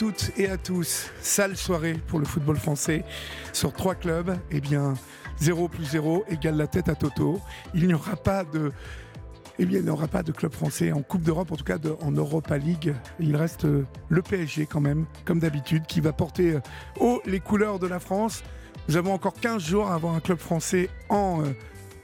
Toutes et à tous. Sale soirée pour le football français. Sur trois clubs, eh bien, 0 plus 0 égale la tête à Toto. Il n'y aura pas de. Eh bien, pas de club français en Coupe d'Europe, en tout cas en Europa League. Il reste euh, le PSG quand même, comme d'habitude, qui va porter euh, haut les couleurs de la France. Nous avons encore 15 jours à avoir un club français en euh,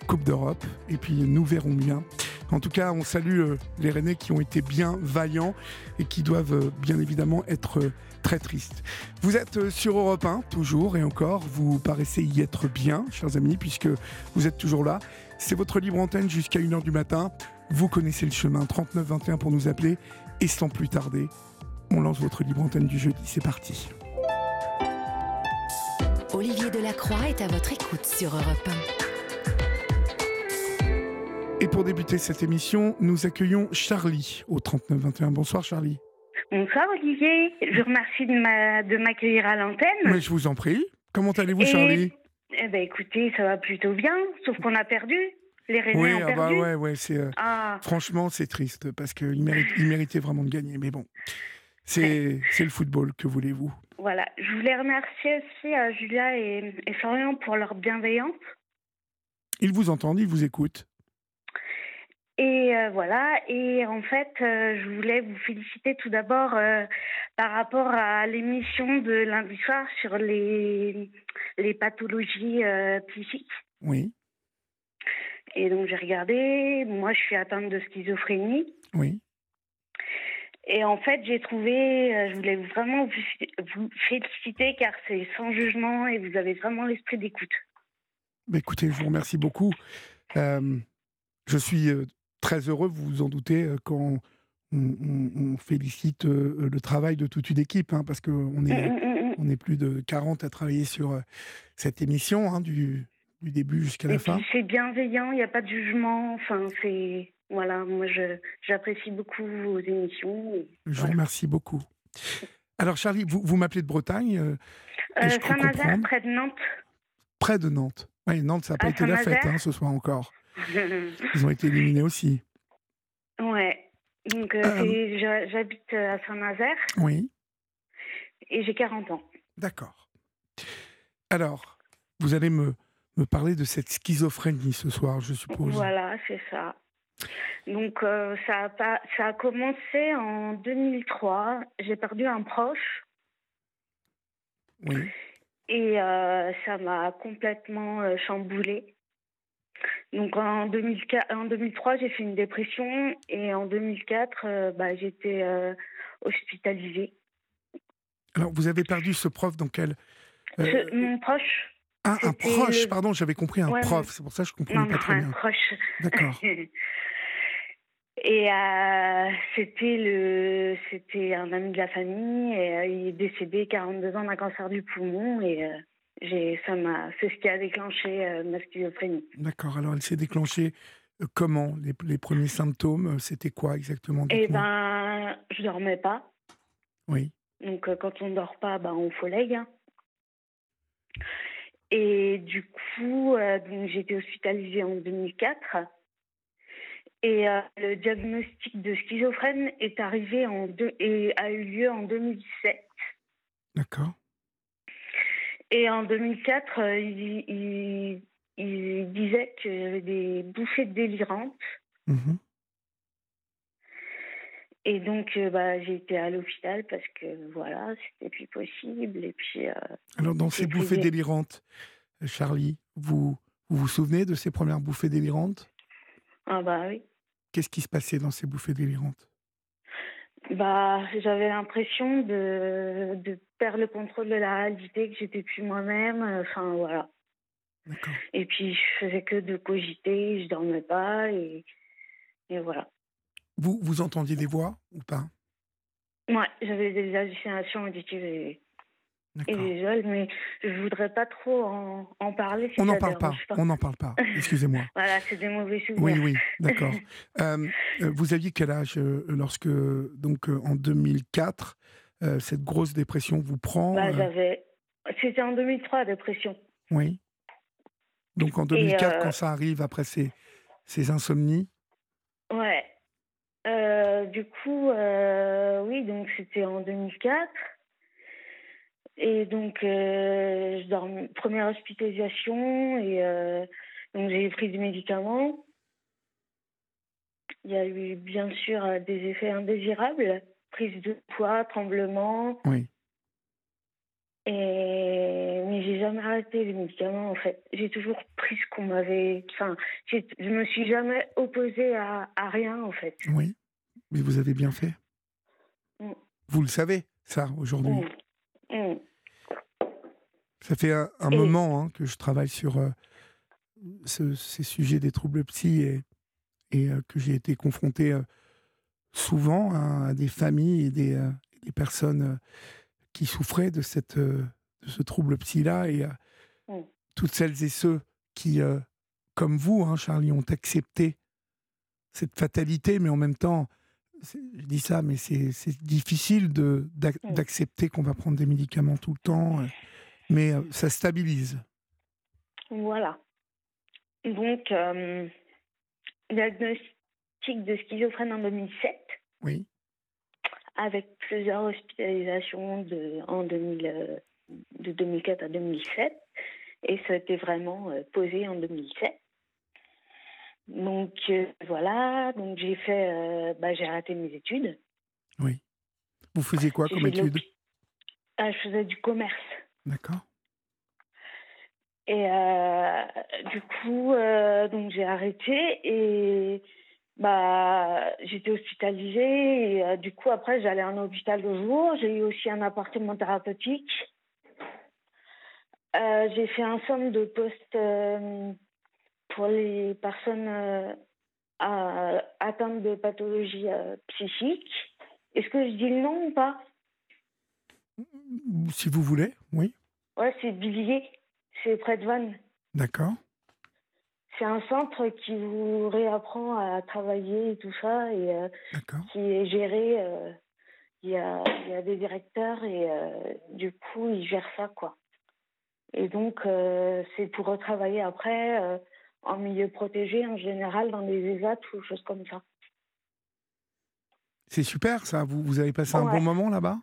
Coupe d'Europe. Et puis nous verrons bien. En tout cas, on salue euh, les Rennais qui ont été bien vaillants et qui doivent euh, bien évidemment être euh, très tristes. Vous êtes sur Europe 1, toujours et encore. Vous paraissez y être bien, chers amis, puisque vous êtes toujours là. C'est votre libre antenne jusqu'à 1h du matin. Vous connaissez le chemin 3921 pour nous appeler. Et sans plus tarder, on lance votre libre antenne du jeudi. C'est parti. Olivier Delacroix est à votre écoute sur Europe Et pour débuter cette émission, nous accueillons Charlie au 3921. Bonsoir Charlie. Bonsoir Olivier, je vous remercie de ma- de m'accueillir à l'antenne. Mais je vous en prie. Comment allez-vous Et- Charlie? Eh ben écoutez, ça va plutôt bien, sauf qu'on a perdu. Les Rennais Oui, ont ah bah ouais, ouais, c'est... euh, Ah, Franchement, c'est triste parce qu'ils méritent, ils méritaient vraiment de gagner. Mais bon, c'est c'est le football, que voulez-vous? Voilà. Je voulais remercier aussi euh, Julia et, et Florian pour leur bienveillance. Ils vous entendent, ils vous écoutent. Et euh, voilà, et en fait, euh, je voulais vous féliciter tout d'abord euh, par rapport à l'émission de lundi soir sur les, les pathologies psychiques. Oui, Et donc j'ai regardé, moi je suis atteinte de schizophrénie. oui. Et en fait, j'ai trouvé, je voulais vraiment vous, féliciter car c'est sans jugement et vous avez vraiment l'esprit d'écoute. Bah, écoutez, je vous remercie beaucoup. Je suis très heureux, vous vous en doutez, euh, quand on, on- on félicite euh, le travail de toute une équipe, hein, parce qu'on est, Mm, mm, mm, mm. on est plus de 40 à travailler sur euh, cette émission, hein, du, du début jusqu'à Et la fin. c'est bienveillant, il n'y a pas de jugement. Enfin, c'est. Voilà, moi j'apprécie beaucoup vos émissions. Je vous remercie beaucoup. Alors Charlie, vous, vous m'appelez de Bretagne, euh, Euh, Saint-Nazaire, près de Nantes. près de Nantes. Oui, Nantes, ça n'a pas été la fête hein, ce soir encore. Ils ont été éliminés aussi. ouais. Donc euh, Euh, j'habite à Saint-Nazaire Oui, et j'ai 40 ans. d'accord. Alors, vous allez me, me parler de cette schizophrénie ce soir, je suppose. Voilà, c'est ça. Donc euh, ça, a pas, ça a commencé en 2003. J'ai perdu un proche Oui, et euh, ça m'a complètement euh, chamboulée. Donc en, 2004, en 2003, j'ai fait une dépression et en 2004, euh, bah, j'étais euh, hospitalisée. Alors, vous avez perdu ce prof dans quel... euh, Ce- mon proche, ah, un proche, le- pardon, j'avais compris un Ouais, prof, c'est pour ça que je non, comprenais pas non, très un bien. proche. D'accord. Et euh, c'était le, c'était un ami de la famille et euh, il est décédé 42 ans d'un cancer du poumon et euh, j'ai, ça m'a, c'est ce qui a déclenché euh, ma schizophrénie. D'accord, alors elle s'est déclenchée euh, comment les, les premiers symptômes, euh, c'était quoi exactement dites-moi. ben, je dormais pas. Oui, Donc euh, quand on dort pas, ben on follègue. hein. Et du coup, donc, j'ai été hospitalisée en 2004. Et le diagnostic de schizophrène est arrivé en deux, et a eu lieu en 2007. d'accord. Et en 2004, euh, il, il, il disait que j'avais des bouffées délirantes. Mhm. Et donc, euh, bah, j'ai été à l'hôpital parce que voilà, c'était plus possible. Et puis, euh, Alors, dans ces bouffées délirantes, Charlie, vous, vous vous souvenez de ces premières bouffées délirantes? Ah bah oui. Qu'est-ce qui se passait dans ces bouffées délirantes? Bah, j'avais l'impression de, de perdre le contrôle de la réalité, que j'étais plus moi-même. euh, Enfin, voilà. Et puis, je faisais que de cogiter, je dormais pas, et, et voilà. Vous, vous entendiez des voix ou pas? Ouais, j'avais des hallucinations auditives et, visuelles, mais je voudrais pas trop en, en parler. Si On n'en parle pas, on n'en parle pas. Excusez-moi. Voilà, c'est des mauvais souvenirs. Oui, oui, d'accord. Euh, euh, vous aviez quel âge euh, lorsque, donc en 2004, euh, cette grosse dépression vous prend Bah, j'avais. C'était en 2003, dépression. Oui. Donc en 2004, euh, quand ça arrive après ces, ces insomnies? Ouais. Du coup, oui, donc c'était en 2004. Et donc, euh, je dormais, première hospitalisation, et euh, donc j'ai pris des médicaments. Il y a eu bien sûr euh, des effets indésirables, prise de poids, tremblement, Oui. et mais j'ai jamais arrêté les médicaments en fait. J'ai toujours pris ce qu'on m'avait. Enfin, je me suis jamais opposée à, à rien en fait. Oui. Mais vous avez bien fait. Mm. Vous le savez, ça, aujourd'hui. Mm. Mm. Ça fait un, un Et- moment hein, que je travaille sur euh, ce- ces sujets des troubles psy et, et euh, que j'ai été confronté euh, souvent hein, à des familles et des, des personnes qui souffraient de, cette, de ce trouble psy-là et Mm. toutes celles et ceux qui, comme vous, hein, Charlie, ont accepté cette fatalité, mais en même temps, je dis ça, mais c'est difficile Mm. d'accepter qu'on va prendre des médicaments tout le temps. Mais euh, ça stabilise. Voilà. Donc, euh, diagnostic de schizophrène en 2007, Oui, avec plusieurs hospitalisations de, en 2000, euh, de 2004 à 2007. Et ça a été vraiment posé en 2007. Donc, euh, voilà. Donc, j'ai fait. euh, bah, j'ai arrêté mes études. oui. Vous faisiez quoi comme fait de étude l'opti- Ah, je faisais du commerce. D'accord. Et euh, du coup, euh, donc j'ai arrêté et bah j'étais hospitalisée euh, du coup après j'allais en hôpital de jour. J'ai eu aussi un appartement thérapeutique. J'ai fait un centre de poste euh, pour les personnes atteintes de pathologies psychiques. Est-ce que je dis le nom ou pas? Si vous voulez, oui. Ouais, c'est Villiers, c'est près de Vannes. D'accord. C'est un centre qui vous réapprend à travailler et tout ça, et euh, qui est géré. euh, Il y, a, il y a des directeurs et euh, du coup, ils gèrent ça, quoi. Et donc, euh, c'est pour retravailler après euh, en milieu protégé, en général, dans les ESAT ou choses comme ça. C'est super ça. Vous, vous avez passé un bon moment là-bas?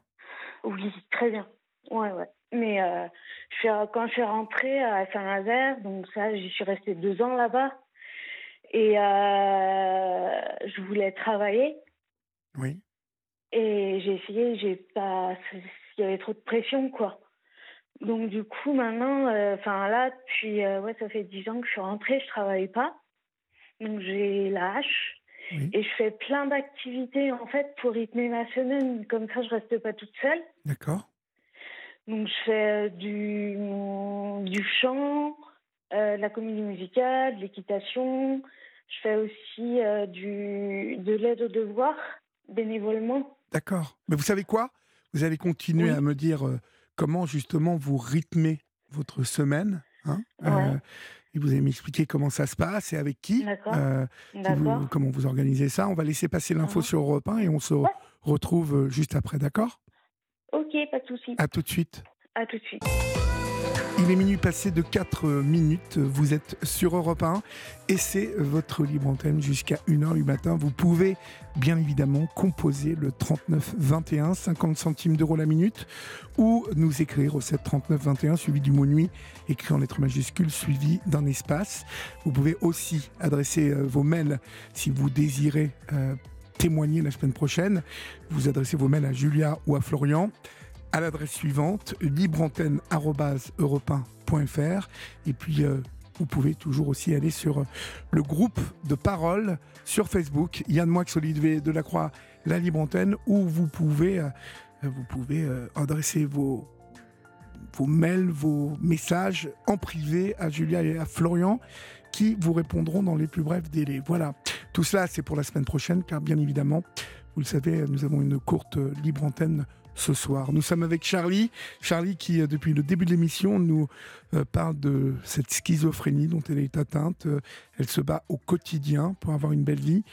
Oui, très bien. Ouais, ouais. Mais euh, je suis, quand je suis rentrée à Saint-Nazaire, donc ça, j'y suis restée deux ans là-bas. Et euh, je voulais travailler. Oui. Et j'ai essayé, j'ai pas. Il y avait trop de pression, quoi. Donc, du coup, maintenant, euh, enfin là, depuis. ouais, ça fait dix ans que je suis rentrée, je travaille pas. Donc, j'ai la hache. Oui. Et je fais plein d'activités, en fait, pour rythmer ma semaine. Comme ça, je reste pas toute seule. D'accord. Donc, je fais euh, du, du chant, euh, de la comédie musicale, de l'équitation. Je fais aussi euh, du, de l'aide aux devoirs, bénévolement. D'accord. Mais vous savez quoi? Vous allez continuer Oui. à me dire euh, comment justement vous rythmez votre semaine. hein, Ouais. Et vous allez m'expliquer comment ça se passe et avec qui. Euh, vous- comment vous organisez ça. On va laisser passer l'info Mhm. sur Europe 1 et on se Ouais. retrouve euh, juste après, d'accord? Ok, pas de souci. À tout de suite. À tout de suite. Il est minuit passé de 4 minutes. Vous êtes sur Europe 1 et c'est votre libre antenne jusqu'à 1h du matin. Vous pouvez bien évidemment composer le 39 21, 50 centimes d'euros la minute ou nous écrire au 7 39 21 suivi du mot nuit écrit en lettres majuscules suivi d'un espace. Vous pouvez aussi adresser euh, vos mails si vous désirez euh, témoigner la semaine prochaine. Vous adressez vos mails à Julia ou à Florian à l'adresse suivante libreantenne@europe1.fr et puis euh, vous pouvez toujours aussi aller sur euh, le groupe de parole sur Facebook Yann Moix Olivier de la Croix la Libre Antenne où vous pouvez euh, vous pouvez adresser vos vos mails, vos messages en privé à Julia et à Florian qui vous répondront dans les plus brefs délais. Voilà, tout cela c'est pour la semaine prochaine car bien évidemment, vous le savez, nous avons une courte libre antenne ce soir. Nous sommes avec Charlie. Charlie qui, euh, depuis le début de l'émission, nous euh, parle de cette schizophrénie dont elle est atteinte. Euh, elle se bat au quotidien pour avoir une belle vie.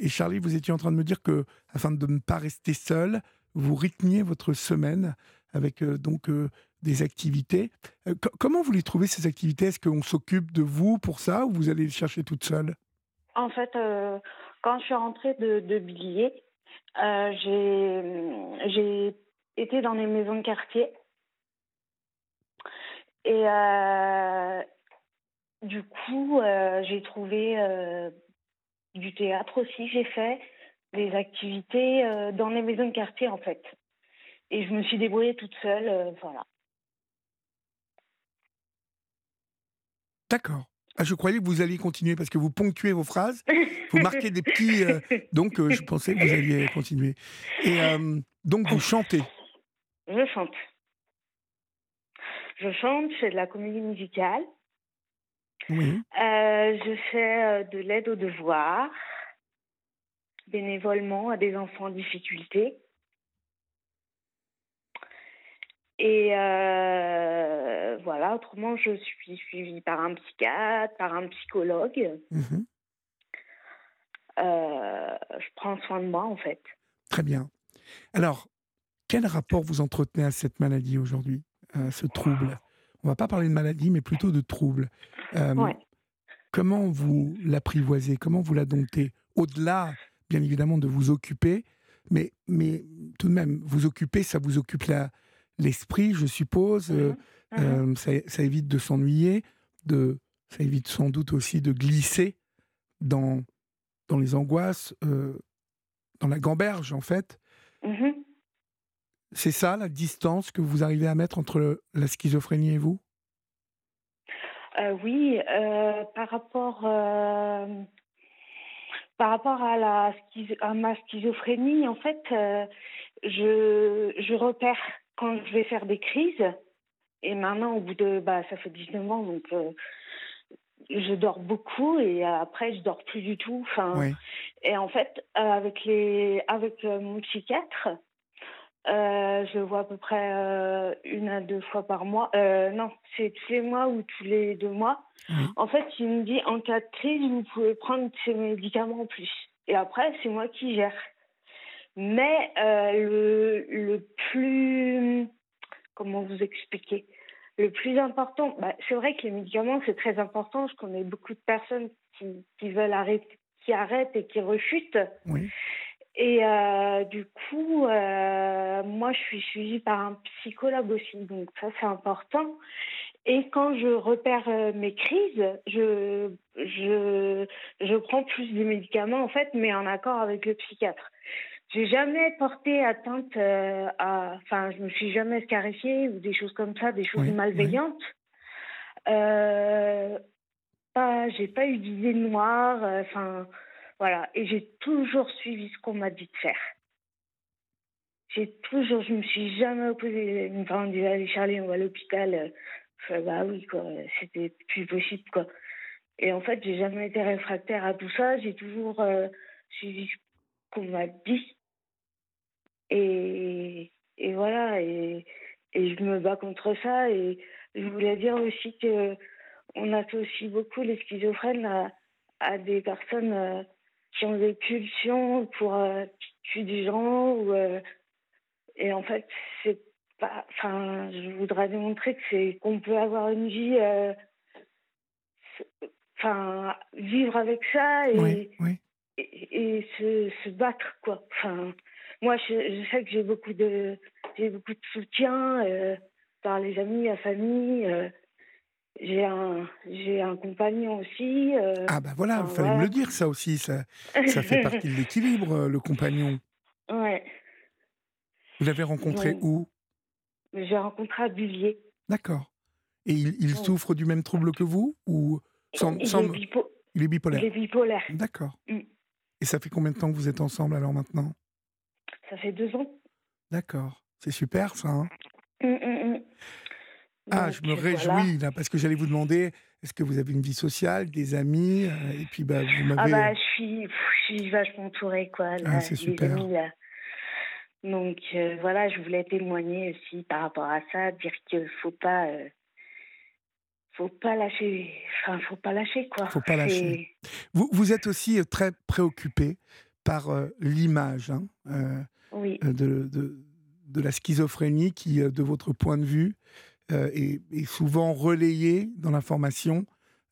Et Charlie, vous étiez en train de me dire que, afin de ne pas rester seul, vous rythmiez votre semaine avec donc des activités. comment vous les trouvez ces activités? Est-ce qu'on s'occupe de vous pour ça ou vous allez les chercher toute seule En fait, quand je suis rentrée de, de euh, j'ai été dans des maisons de quartier. Et euh, du coup, euh, j'ai trouvé du théâtre aussi, j'ai fait des activités dans les maisons de quartier en fait. Et je me suis débrouillée toute seule, voilà. D'accord. Ah, je croyais que vous alliez continuer parce que vous ponctuez vos phrases, vous marquez des petits. Euh, donc, euh, je pensais que vous alliez continuer. Et euh, donc, vous chantez Je chante. Je chante, je fais de la comédie musicale. Oui. je fais de l'aide aux devoirs, bénévolement à des enfants en difficulté. Et euh, voilà, autrement, je suis suivie par un psychiatre, par un psychologue. Mhm. Euh, je prends soin de moi, en fait. Très bien. Alors, quel rapport vous entretenez à cette maladie aujourd'hui, à ce trouble? On va pas parler de maladie, mais plutôt de trouble. Euh, comment vous l'apprivoisez? Comment vous la domptez? Au-delà, bien évidemment, de vous occuper, mais, mais tout de même, vous occuper, ça vous occupe la, l'esprit, je suppose. Euh, mmh mmh euh, ça, évite de s'ennuyer, de, ça évite sans doute aussi de glisser dans, dans les angoisses, euh, dans la gamberge en fait. Mmh C'est ça la distance que vous arrivez à mettre entre la schizophrénie et vous? Oui, par rapport par rapport à, la, à ma schizophrénie, en fait, je, je repère quand je vais faire des crises, et maintenant, au bout de. Bah, ça fait 19 ans, donc. Euh, je dors beaucoup et après je dors plus du tout. Enfin, et en fait, euh, avec les, avec euh, mon psychiatre, je vois à peu près une à deux fois par mois. non, c'est tous les mois ou tous les deux mois. En fait, il me dit en cas de crise, vous pouvez prendre ces médicaments en plus. Et après, c'est moi qui gère. Mais euh, le, le plus. Comment vous expliquer? Le plus important, bah, c'est vrai que les médicaments, c'est très important. Je connais beaucoup de personnes qui, qui veulent arrêter, qui arrêtent et qui rechutent. Oui. Et euh, du coup, euh, moi, je suis suivie par un psychologue aussi, donc ça, c'est important. Et quand je repère mes crises, je, je, je prends plus de médicaments, en fait, mais en accord avec le psychiatre. J'ai jamais porté atteinte euh, à. Enfin, je me suis jamais scarifiée ou des choses comme ça, des choses malveillantes. Euh, pas, j'ai pas eu d'idées noires. Euh, enfin, voilà. Et j'ai toujours suivi ce qu'on m'a dit de faire. J'ai toujours, je me suis jamais opposée. Une fois, on disait, allez, Charlie, on va à l'hôpital. Je bah oui, quoi. C'était plus possible, quoi. Et en fait, j'ai jamais été réfractaire à tout ça. J'ai toujours suivi ce qu'on m'a dit. Et, et voilà, et, et je me bats contre ça. Et je voulais dire aussi que on associe beaucoup les schizophrènes à, à des personnes euh, qui ont des pulsions pour euh, tuer des gens. Ou, euh, et en fait, c'est pas. Enfin, je voudrais démontrer que c'est qu'on peut avoir une vie. Enfin, vivre avec ça et, et, et, se, se battre, quoi. Enfin, moi, je, sais que j'ai beaucoup de, j'ai beaucoup de soutien euh, par les amis, la famille. Euh, j'ai un, j'ai un compagnon aussi. Euh, ah bah voilà, il fallait me le dire ça aussi. Ça, ça fait partie de l'équilibre, le compagnon. Ouais. Vous l'avez rencontré où? J'ai rencontré à Bullier. D'accord. Et il, souffre du même trouble que vous ou sans, il, Est il, est bipolaire? Il est bipolaire. D'accord. Mm. Et ça fait combien de temps que vous êtes ensemble alors maintenant? Ça fait deux ans. D'accord. C'est super ça. Hein hum, hum, hum. Ah, Donc, je me voilà. réjouis, là, parce que j'allais vous demander, est-ce que vous avez une vie sociale, des amis euh, Et puis, bah, vous Ah m'avez... bah, je suis, je suis vachement entourée, quoi. Ah, c'est super. amis, là. Donc, euh, voilà, je voulais témoigner aussi par rapport à ça, dire qu'il faut pas... euh, faut pas lâcher... Enfin, faut pas lâcher, quoi. Faut pas lâcher. Vous, vous êtes aussi très préoccupé par euh, l'image hein, Oui, de, de, de la schizophrénie qui, euh, de votre point de vue, euh, est, est souvent relayée dans l'information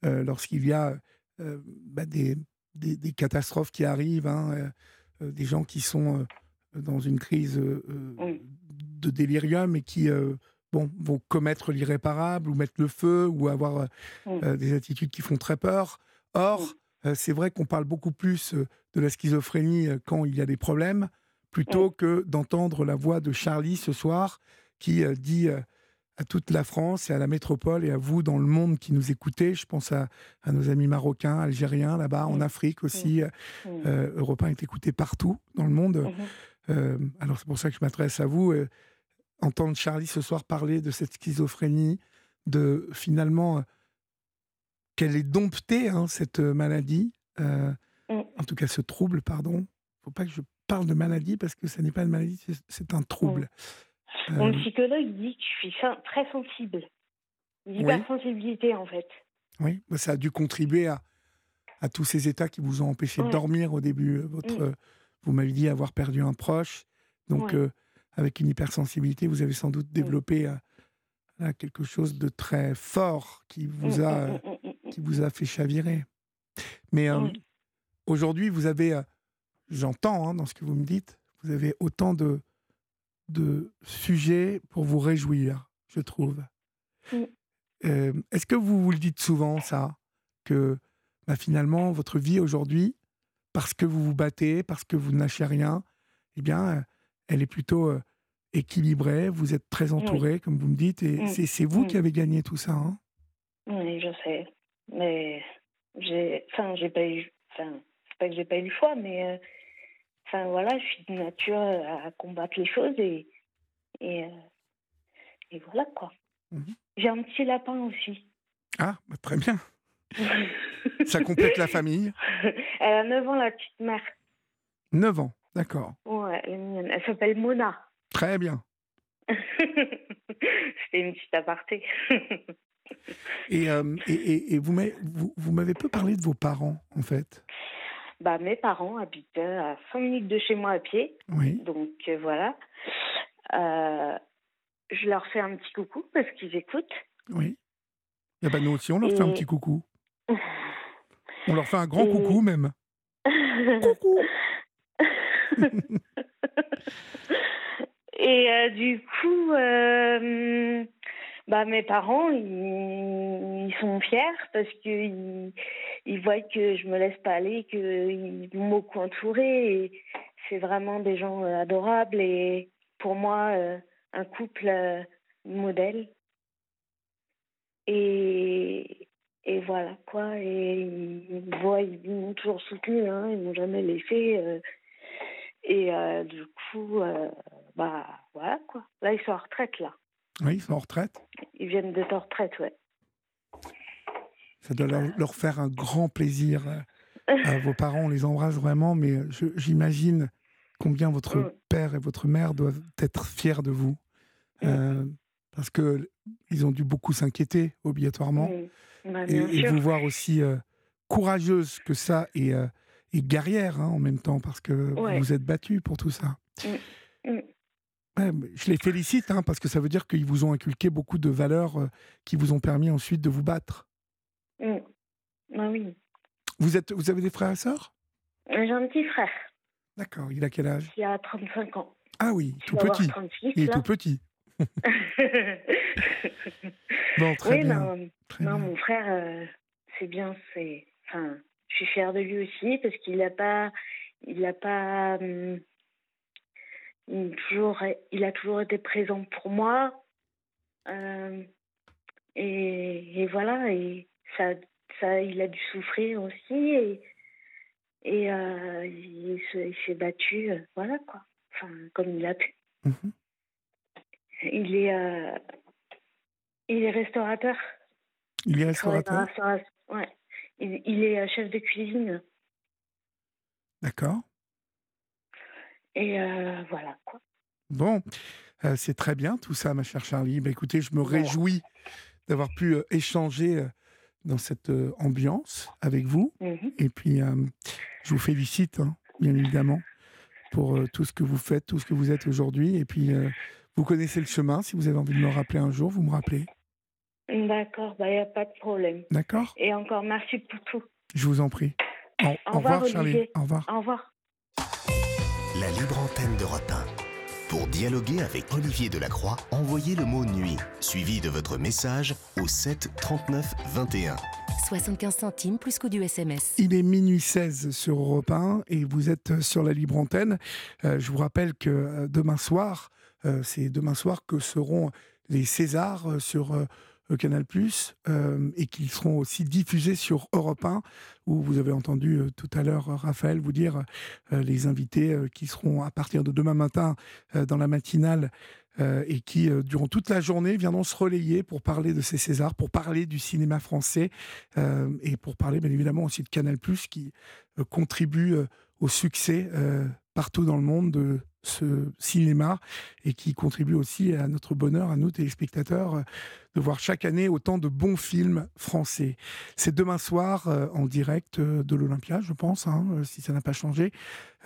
euh, lorsqu'il y a euh, bah, des, des, des catastrophes qui arrivent, hein, euh, euh, des gens qui sont euh, dans une crise euh, euh, Oui. de délirium et qui euh, bon, vont commettre l'irréparable ou mettre le feu ou avoir euh, Oui. euh, des attitudes qui font très peur. Or, euh, c'est vrai qu'on parle beaucoup plus euh, de la schizophrénie euh, quand il y a des problèmes, plutôt que d'entendre la voix de Charlie ce soir qui euh, dit euh, à toute la France et à la métropole et à vous dans le monde qui nous écoutez, je pense à, à nos amis marocains, algériens là-bas, en. Afrique aussi, euh, euh, Europe 1 est écouté partout dans le monde. Mhm. Euh, alors c'est pour ça que je m'adresse à vous. euh, entendre Charlie ce soir parler de cette schizophrénie, de finalement qu'elle est domptée, hein, cette maladie, Mm. en tout cas ce trouble, pardon. faut pas que je parle de maladie parce que ce n'est pas une maladie, c'est- un trouble. Mon Euh, psychologue dit que je suis très sensible. L'hypersensibilité, en fait. oui, bah, ça a dû contribuer à, à tous ces états qui vous ont empêché de dormir au début. euh, Votre, Mm. euh, vous m'avez dit avoir perdu un proche, donc euh, avec une hypersensibilité, vous avez sans doute développé euh, là, quelque chose de très fort qui vous a, qui vous a fait chavirer. Mais aujourd'hui, vous avez, j'entends hein, dans ce que vous me dites, vous avez autant de, de sujets pour vous réjouir, je trouve. Euh, Est-ce que vous vous le dites souvent, ça Que bah, finalement, votre vie aujourd'hui, parce que vous vous battez, parce que vous ne lâchez rien, eh bien, euh, elle est plutôt euh, équilibrée, vous êtes très entouré, comme vous me dites, et Mm. c'est- c'est vous Mm. qui avez gagné tout ça. hein? Oui, je sais. Mais j'ai, enfin, j'ai pas eu, enfin, c'est pas que j'ai pas eu le choix, mais, euh, enfin, voilà, je suis de nature à combattre les choses et, et, euh, et voilà quoi. Mhm. J'ai un petit lapin aussi. ah, bah, très bien. Ça complète la famille. Elle a 9 ans, la petite mère. 9 ans, d'accord. Ouais, elle est mignonne. Elle s'appelle Mona. Très bien. C'était une petite aparté. Et, euh, et, et- vous m'avez peu parlé de vos parents, en fait? Bah, mes parents habitent à 5 minutes de chez moi à pied. Oui. Donc euh, voilà. Euh, je leur fais un petit coucou parce qu'ils écoutent. Oui. Et ben nous aussi, on leur fait un Et- petit coucou. On leur fait un grand Et- coucou même. Coucou. Et euh, du coup, euh, bah, mes parents, ils, sont fiers parce qu'ils ils voient que je me laisse pas aller, qu'ils m'ont beaucoup entourée. C'est vraiment des gens euh, adorables et pour moi, euh, un couple euh, modèle. Et, et voilà quoi. Et ils voient, ils m'ont toujours soutenu, hein, ils m'ont jamais laissé. et du coup, bah voilà quoi. Là, ils sont en retraite là. Oui, ils sont en retraite. Ils viennent d'être en retraite, ouais. Ça doit leur, leur faire un grand plaisir. euh, à vos parents, on les embrasse vraiment, mais j'imagine combien votre Mm. père et votre mère doivent être fiers de vous. Euh, parce que ils ont dû beaucoup s'inquiéter, obligatoirement. Mm. Bah, et, vous voir aussi euh, courageuse que ça et, euh, et guerrière hein, en même temps parce que Ouais. vous vous êtes battue pour tout ça. Mm. Mm. Ouais, mais je les félicite hein, parce que ça veut dire qu'ils vous ont inculqué beaucoup de valeurs euh, qui vous ont permis ensuite de vous battre. Mm. Ah oui. Vous, êtes, vous avez des frères et sœurs? J'ai un petit frère D'accord, il a quel âge? Qui a 35 ans. Ah oui, Je tout petit. 36 Il est tout petit. Bon, très oui, bien. non, très non, bien. mon frère, euh, c'est bien, c'est. Enfin, je suis fière de lui aussi parce qu'il n'a pas, il a pas, hum, il, toujours, il a toujours été présent pour moi. Euh, et, et voilà, et ça, ça, il a dû souffrir aussi et, et euh, il se- il s'est battu, euh, voilà quoi. Enfin, comme il a pu. Mhm. Il est, Il est restaurateur. Il est restaurateur. Ouais. Il, il est chef de cuisine. D'accord. Et euh, voilà, quoi. Bon, euh, c'est très bien tout ça, ma chère Charlie. Bah, écoutez, je me réjouis d'avoir pu euh, échanger dans cette ambiance avec vous. Mhm. Et puis, je vous félicite, hein, bien évidemment, pour tout ce que vous faites, tout ce que vous êtes aujourd'hui. Et puis, vous connaissez le chemin. Si vous avez envie de me rappeler un jour, vous me rappelez. D'accord, il n'y a pas de problème. D'accord Et encore merci pour tout. Je vous en prie. Au, au revoir, revoir, Charlie. Au revoir. Au revoir. La libre antenne d'Europe 1. Pour dialoguer avec Olivier Delacroix, envoyez le mot nuit, suivi de votre message au 7 39 21. 75 centimes plus coût du SMS. Il est minuit 16 sur Europe 1 et vous êtes sur la libre antenne. Euh, je vous rappelle que euh, demain soir, euh, c'est demain soir que seront les Césars euh, sur euh, euh, Canal euh, et qu'ils seront aussi diffusés sur Europe 1 où vous avez entendu euh, tout à l'heure euh, Raphaël vous dire euh, les invités euh, qui seront à partir de demain matin euh, dans la matinale euh, et qui, euh, durant toute la journée, viendront se relayer pour parler de ces Césars, pour parler du cinéma français euh, et pour parler bien évidemment aussi de Canal +, qui euh, contribue euh, au succès euh, partout dans le monde de ce cinéma et qui contribue aussi à notre bonheur, à nous téléspectateurs, euh, de voir chaque année autant de bons films français. C'est demain soir euh, en direct euh, de l'Olympia, je pense, hein, si ça n'a pas changé,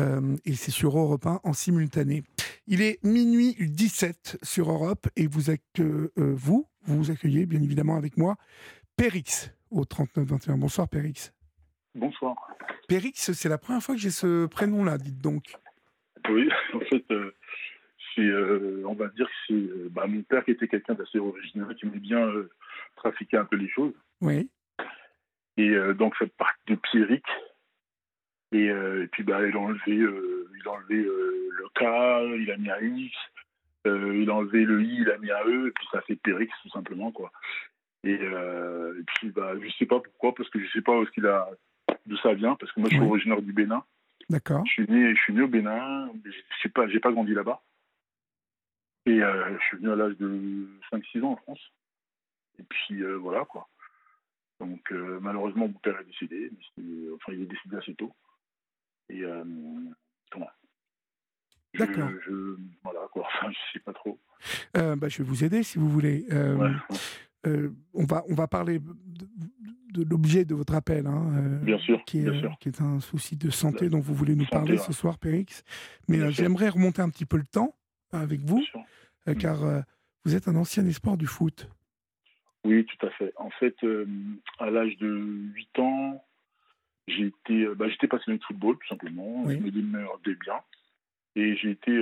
Euh, et c'est sur Europe 1 en simultané. Il est minuit 17 sur Europe et euh, vous, vous vous accueillez bien évidemment avec moi, Périx au 39-21. Bonsoir Périx. Bonsoir. Périx, c'est la première fois que j'ai ce prénom-là, dites donc. Oui, en fait, euh, c'est, euh, on va dire que c'est euh, bah, mon père qui était quelqu'un d'assez original, qui aimait bien euh, trafiquer un peu les choses. Oui, Et donc, ça part de Pierrick. Et, et puis, bah, il a enlevé, il a enlevé le K, il a mis un X, il a enlevé le I, il a mis un E, et puis ça fait Périx, tout simplement, quoi. Et, et puis, bah, je sais pas pourquoi, parce que je sais pas où est-ce qu'il a, d'où ça vient, parce que moi, je suis Oui. originaire du Bénin. D'accord. Je suis né, je suis né au Bénin, mais je pas, j'ai pas grandi là-bas. Et euh, je suis venu à l'âge de 5-6 ans en France. Et puis euh, voilà quoi. Donc euh, malheureusement mon père est décédé, mais enfin il est décédé assez tôt. Et comment Je- D'accord. Je, voilà quoi. Enfin je sais pas trop. Bah, je vais vous aider si vous voulez. Ouais, euh, on, va, on va parler de, de l'objet de votre appel, hein, euh, Bien sûr, qui, est, bien sûr. qui est un souci de santé dont vous voulez nous Santé, parler ouais. ce soir, Périx. Mais euh, j'aimerais remonter un petit peu le temps avec vous, Mm. car vous êtes un ancien espoir du foot. Oui, tout à fait. En fait, à l'âge de 8 ans, bah, j'étais passionné de football, tout simplement. Oui. Je me démerdais bien. Et j'ai été,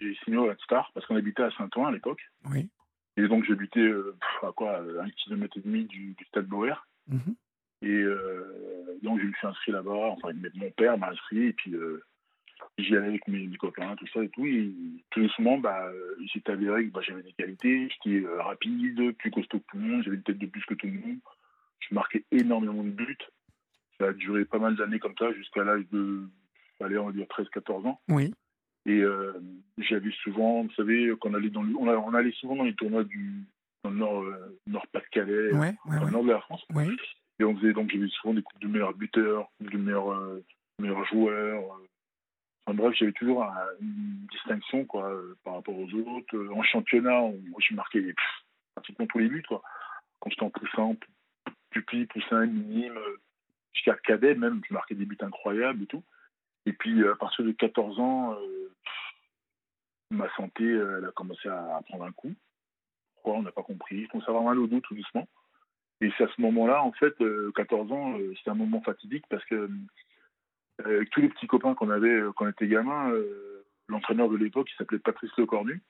j'ai signé au Red Star parce qu'on habitait à Saint-Ouen à l'époque. Oui. Et donc j'habitais euh, à quoi, euh, un kilomètre et demi du, du stade Boer. Mhm. Et euh, donc je me suis inscrit là-bas. Enfin, mon père m'a inscrit et puis euh, j'y allais avec mes, mes copains, tout ça et tout. Et tout doucement, bah, il s'est avéré que bah, j'avais des qualités. J'étais rapide, plus costaud que tout le monde. J'avais une tête de plus que tout le monde. Je marquais énormément de buts. Ça a duré pas mal d'années comme ça jusqu'à l'âge de, allez, on va dire 13-14 ans. Oui. Et euh, j'avais souvent, vous savez, qu'on allait dans le, on, allait souvent dans les tournois du dans le nord, euh, nord-Pas-de-Calais, Ouais, ouais, dans le nord de la France. Et on faisait donc j'avais souvent des coupes de meilleurs buteurs, de meilleurs, euh, meilleurs joueurs. Enfin bref, j'avais toujours un- une distinction quoi par rapport aux autres. En championnat, on- moi je marquais pff, pratiquement tous les buts quoi. Quand j'étais en poussin, pu- pupille, poussin, minime, jusqu'à cadet même, je marquais des buts incroyables et tout. Et puis euh, à partir de 14 ans, euh, ma santé euh, elle a commencé à, prendre un coup. Pourquoi On n'a pas compris? Je commençais à avoir mal au dos tout doucement. Et c'est à ce moment-là, en fait, euh, 14 ans, c'était un moment fatidique parce que avec tous les petits copains qu'on avait quand on était gamin, l'entraîneur de l'époque, il s'appelait Patrice Lecornu,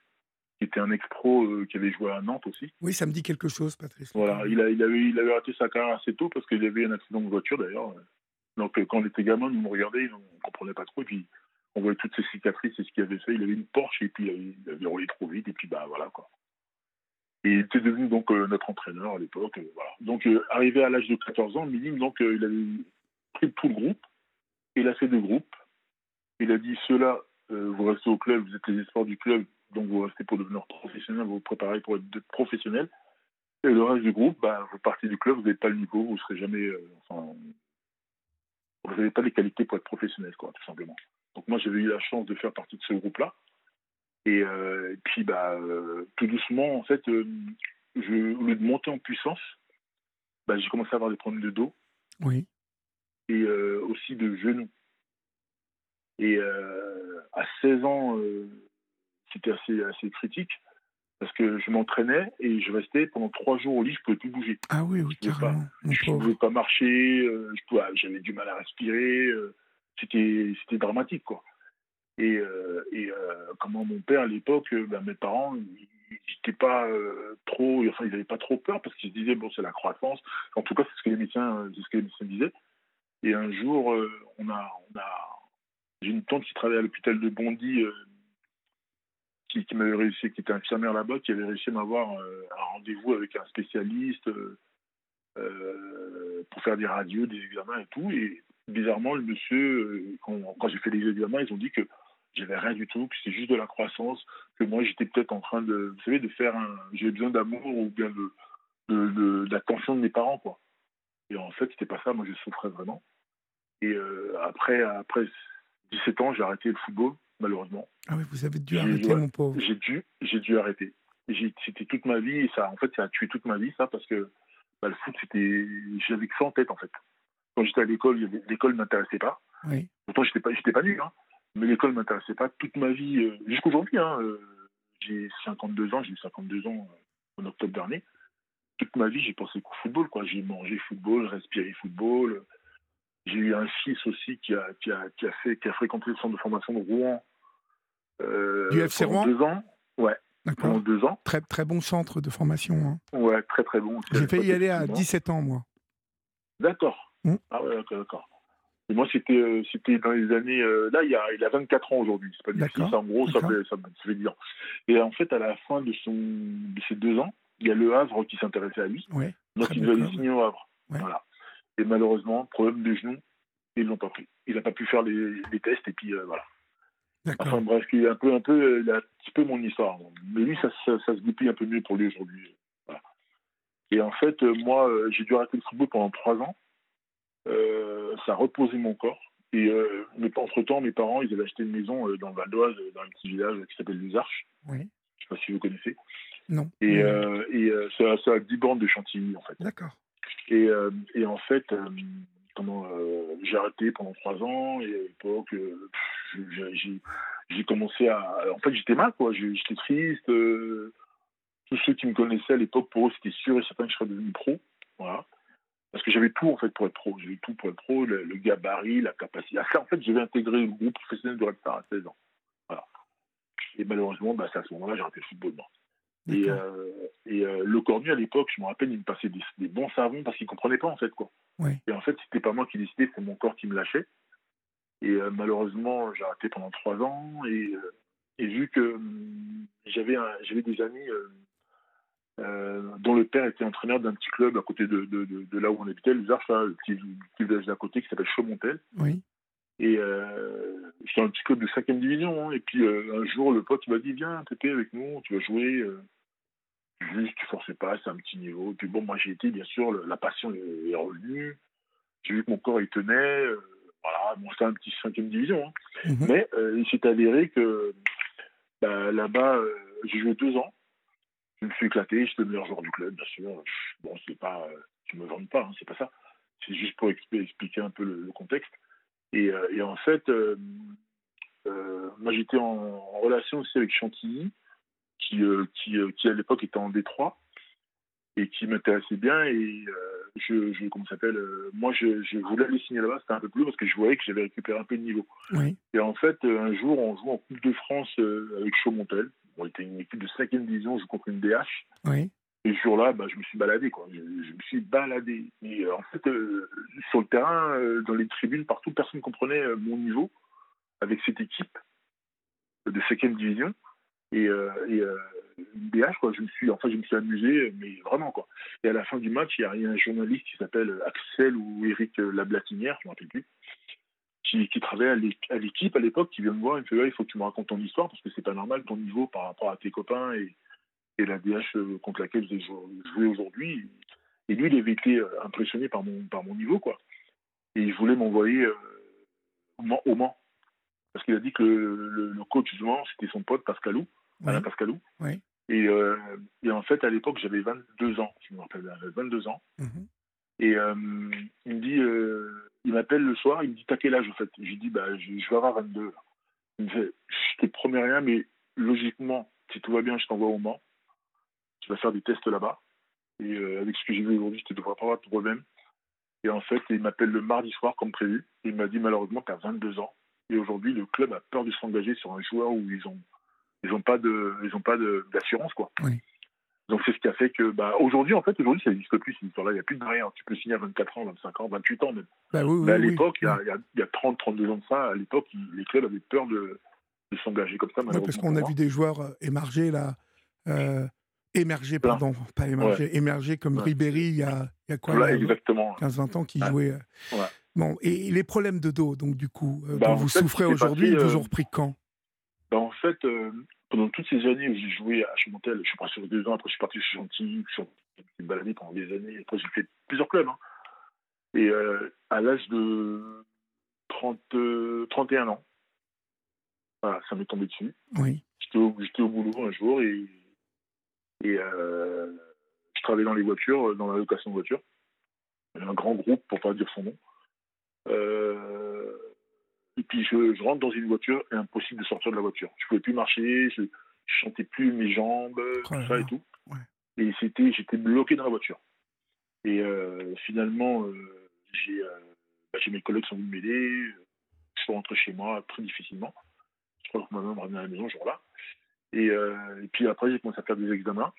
qui était un ex-pro euh, qui avait joué à Nantes aussi. Oui, ça me dit quelque chose, Patrice. Voilà, il, a, il, avait, il avait raté sa carrière assez tôt parce qu'il avait un accident de voiture d'ailleurs. Donc euh, quand on était gamin, nous on regardait, on ne comprenait pas trop. Et puis on voyait toutes ses cicatrices et ce qu'il avait fait. Il avait une Porsche et puis il avait, il roulé trop vite et puis bah voilà quoi. Et il était devenu donc euh, notre entraîneur à l'époque. euh. Donc euh, arrivé à l'âge de 14 ans, minime, donc euh, il avait pris tout le groupe. Il a fait deux groupes. Il a dit ceux-là, euh, vous restez au club, vous êtes les espoirs du club, donc vous restez pour devenir professionnel, vous vous préparez pour être professionnel. Et le reste du groupe, bah, vous partez du club, vous n'avez pas le niveau, vous serez jamais. Euh, vous n'avez pas les qualités pour être professionnel, quoi, tout simplement. Donc moi, j'avais eu la chance de faire partie de ce groupe-là. Et, euh, puis, bah, euh, tout doucement, en fait, je, au lieu de monter en puissance, bah, j'ai commencé à avoir des problèmes de dos. Oui. Et aussi de genoux. Et à 16 ans, c'était assez, assez critique parce que je m'entraînais et je restais pendant trois jours au lit, je pouvais plus bouger. Ah oui, oui, je carrément. Pas, je ne pouvais pas marcher, euh, j'avais du mal à respirer, euh, c'était c'était dramatique quoi. Et, euh, et comment mon père à l'époque, ben, mes parents, ils n'étaient pas trop, enfin ils n'avaient pas trop peur parce qu'ils se disaient bon c'est la croissance. En tout cas c'est ce que les médecins, ce que les médecins disaient. Et un jour on a, on a, j'ai une tante qui travaillait à l'hôpital de Bondy qui, m'avait réussi, qui était infirmière là-bas, qui avait réussi à m'avoir euh, un rendez-vous avec un spécialiste euh, euh, pour faire des radios, des examens et tout. Et bizarrement, le monsieur, quand, j'ai fait les examens, ils ont dit que j'avais rien du tout, que c'était juste de la croissance, que moi j'étais peut-être en train de, vous savez, de faire un, j'avais besoin d'amour ou bien de, de, l'attention de mes parents, quoi. Et en fait, c'était pas ça, moi je souffrais vraiment. Et après, après 17 ans, j'ai arrêté le football malheureusement. Ah oui, vous avez dû arrêter, mon pauvre. J'ai dû, j'ai dû arrêter. C'était toute ma vie et ça, en fait, ça a tué toute ma vie, ça, parce que bah, le foot, c'était, j'avais que ça en tête, en fait. Quand j'étais à l'école, l'école ne m'intéressait pas. Oui. Pourtant, j'étais pas, j'étais pas nul, hein. Mais l'école ne m'intéressait pas. Toute ma vie, euh, jusqu'aujourd'hui, hein, euh, j'ai 52 ans, j'ai eu 52 ans euh, en octobre dernier. Toute ma vie, j'ai pensé qu'au football, quoi. J'ai mangé football, respiré football. J'ai eu un fils aussi qui a, qui a, qui a, fait, qui a fréquenté le centre de formation de Rouen. Euh, du FC Rouen deux ans. Ouais. Pendant deux ans. Très, très bon centre de formation. Hein. Ouais, très très bon. J'ai fait y aller à 17 ans, moi. D'accord. Hmm. Ah ouais, d'accord. Et moi, c'était euh, c'était dans les années. Euh, là, il, a, il a 24 ans aujourd'hui. C'est pas difficile. En gros, ça fait, ça, fait dire. Et en fait, à la fin de, son, de ces deux ans, il y a Le Havre qui s'intéressait à lui. Ouais, donc, il devait aller signer au Havre. Voilà. Et malheureusement, problème de genoux, ils l'ont pas pris. Il n'a pas pu faire les, tests et puis euh, voilà. Enfin bref, un peu, un peu, il a un petit peu mon histoire. Mais lui, ça, ça, se goupille un peu mieux pour lui aujourd'hui. Et en fait, euh, moi, euh, j'ai dû arrêter le football pendant trois ans. ça a reposé mon corps. Et mais entre-temps, mes parents, ils avaient acheté une maison dans le Val d'Oise, dans un petit village qui s'appelle Les Arches. Oui. Je ne sais pas si vous connaissez. Non. Et, et ça, ça, a 10 bandes de Chantilly, en fait. D'accord. Et, euh, et en fait, euh, euh, j'ai arrêté pendant trois ans et à l'époque, j'ai commencé à. En fait, j'étais mal, quoi. J'étais triste. tous ceux qui me connaissaient à l'époque, pour eux, c'était sûr et certain que je serais devenu pro. Voilà. Parce que j'avais tout, en fait, pour être pro. J'avais tout pour être pro, le, gabarit, la capacité. en fait, j'avais intégré le groupe professionnel de Red Star à 16 ans. Voilà. Et malheureusement, bah, c'est à ce moment-là j'ai arrêté le football. Et, euh, et euh, le cornu, à l'époque, je me rappelle, il me passait des, bons savons parce qu'il ne comprenait pas, en fait. Quoi. Et en fait, c'était pas moi qui décidais, c'était mon corps qui me lâchait. Et euh, malheureusement, j'ai arrêté pendant trois ans. Et, et vu que hum, j'avais, j'avais des amis dont le père était entraîneur d'un petit club à côté de, de, de, là où on habitait, les Arches, le petit, village d'à côté qui s'appelle Chaumontel. Oui. Et euh, j'étais un petit club de 5 division. Hein. et puis un jour, le pote m'a dit Viens, Pépé, avec nous, tu vas jouer juste, tu forçais pas, c'est un petit niveau. Et puis bon, moi j'ai été, bien sûr, la passion est, revenue. J'ai vu que mon corps il tenait. Euh, voilà, bon, c'était un petit cinquième division. Hein. Mhm. Mais euh, il s'est avéré que bah, là-bas, euh, j'ai joué deux ans. Je me suis éclaté, j'étais le meilleur joueur du club, bien sûr. Bon, c'est pas, tu me vends pas, hein, c'est pas ça. C'est juste pour expliquer un peu le, contexte. Et, et, en fait, moi j'étais en, relation aussi avec Chantilly qui, euh, qui, euh, qui, à l'époque était en Détroit et qui m'intéressait bien. Et euh, je, je comment s'appelle moi je, je, voulais aller signer là-bas. C'était un peu plus parce que je voyais que j'avais récupéré un peu de niveau. Et en fait un jour on joue en Coupe de France avec Chaumontel. On était une équipe de 5e division je contre une DH oui. et ce jour-là bah, je me suis baladé quoi. Je, me suis baladé. Et en fait sur le terrain dans les tribunes partout personne ne comprenait mon niveau avec cette équipe de 5e division et, euh, et BH, euh, quoi. Je me suis, enfin, je me suis amusé, mais vraiment, quoi. Et à la fin du match, il y a, un journaliste qui s'appelle Axel ou Eric Lablatinière, je ne me rappelle plus, qui, qui travaillait à l'équipe à l'époque, qui vient me voir, il me fait, il faut que tu me racontes ton histoire parce que c'est pas normal ton niveau par rapport à tes copains et et la DH contre laquelle j'ai joué aujourd'hui. Et lui, il avait été impressionné par mon, par mon niveau, quoi. Et il voulait m'envoyer au Mans. Parce qu'il a dit que le, coach du Mans, c'était son pote Pascalou, Alain Pascalou. Et, et, en fait, à l'époque, j'avais 22 ans, je me rappelle, 22 ans. Mhm. Et il me dit, il m'appelle le soir, il me dit T'as quel âge en fait? Je lui dis bah, je, vais avoir 22. Il me fait Je te promets rien, mais logiquement, si tout va bien, je t'envoie au Mans. Tu vas faire des tests là-bas. Et euh, avec ce que j'ai vu aujourd'hui, tu ne devrais pas avoir de problème. Et en fait, il m'appelle le mardi soir comme prévu. il m'a dit Malheureusement, tu as 22 ans. Et aujourd'hui, le club a peur de s'engager sur un joueur où ils n'ont ils ont pas de ils ont pas d'assurance quoi. Oui. Donc c'est ce qui a fait que bah, aujourd'hui, en fait, aujourd'hui, ça n'existe plus cette histoire-là. Il n'y a plus de rien. Tu peux signer à 24 ans, 25 ans, 28 ans même. Bah Mais à l'époque, il, y a, 30, 32 ans de ça, à l'époque, les clubs avaient peur de, s'engager comme ça. parce qu'on a vu des joueurs euh, émerger là. Euh, émerger, pardon, pas émerger, émerger comme Ribéry il y a, il y a quoi 15-20 ans qui jouait. Euh, bon, et les problèmes de dos, donc du coup, bah, dont vous souffrez aujourd'hui, ils vous ont repris quand? Bah, En fait, pendant toutes ces années où j'ai joué à Chemontel, je suis passé sur deux ans, après je suis parti chez Chantilly, je suis baladé pendant des années, après j'ai fait plusieurs clubs. Hein. Et euh, à l'âge de 30, 31 ans, voilà, ça m'est tombé dessus. Oui. J'étais au, boulot un jour et, et euh, je travaillais dans les voitures, dans la location de voitures. Un grand groupe, pour pas dire son nom. Euh, et puis je, rentre dans une voiture et impossible de sortir de la voiture. Je pouvais plus marcher, je, ne chantais plus mes jambes, oh tout ça et tout. Et c'était, j'étais bloqué dans la voiture. Et euh, finalement, euh, euh, bah, j'ai, mes collègues qui sont venus m'aider. Je suis rentré chez moi très difficilement. Je crois que ma maman me ramenait à la maison ce jour-là. Et, puis après, j'ai commencé à faire des examens.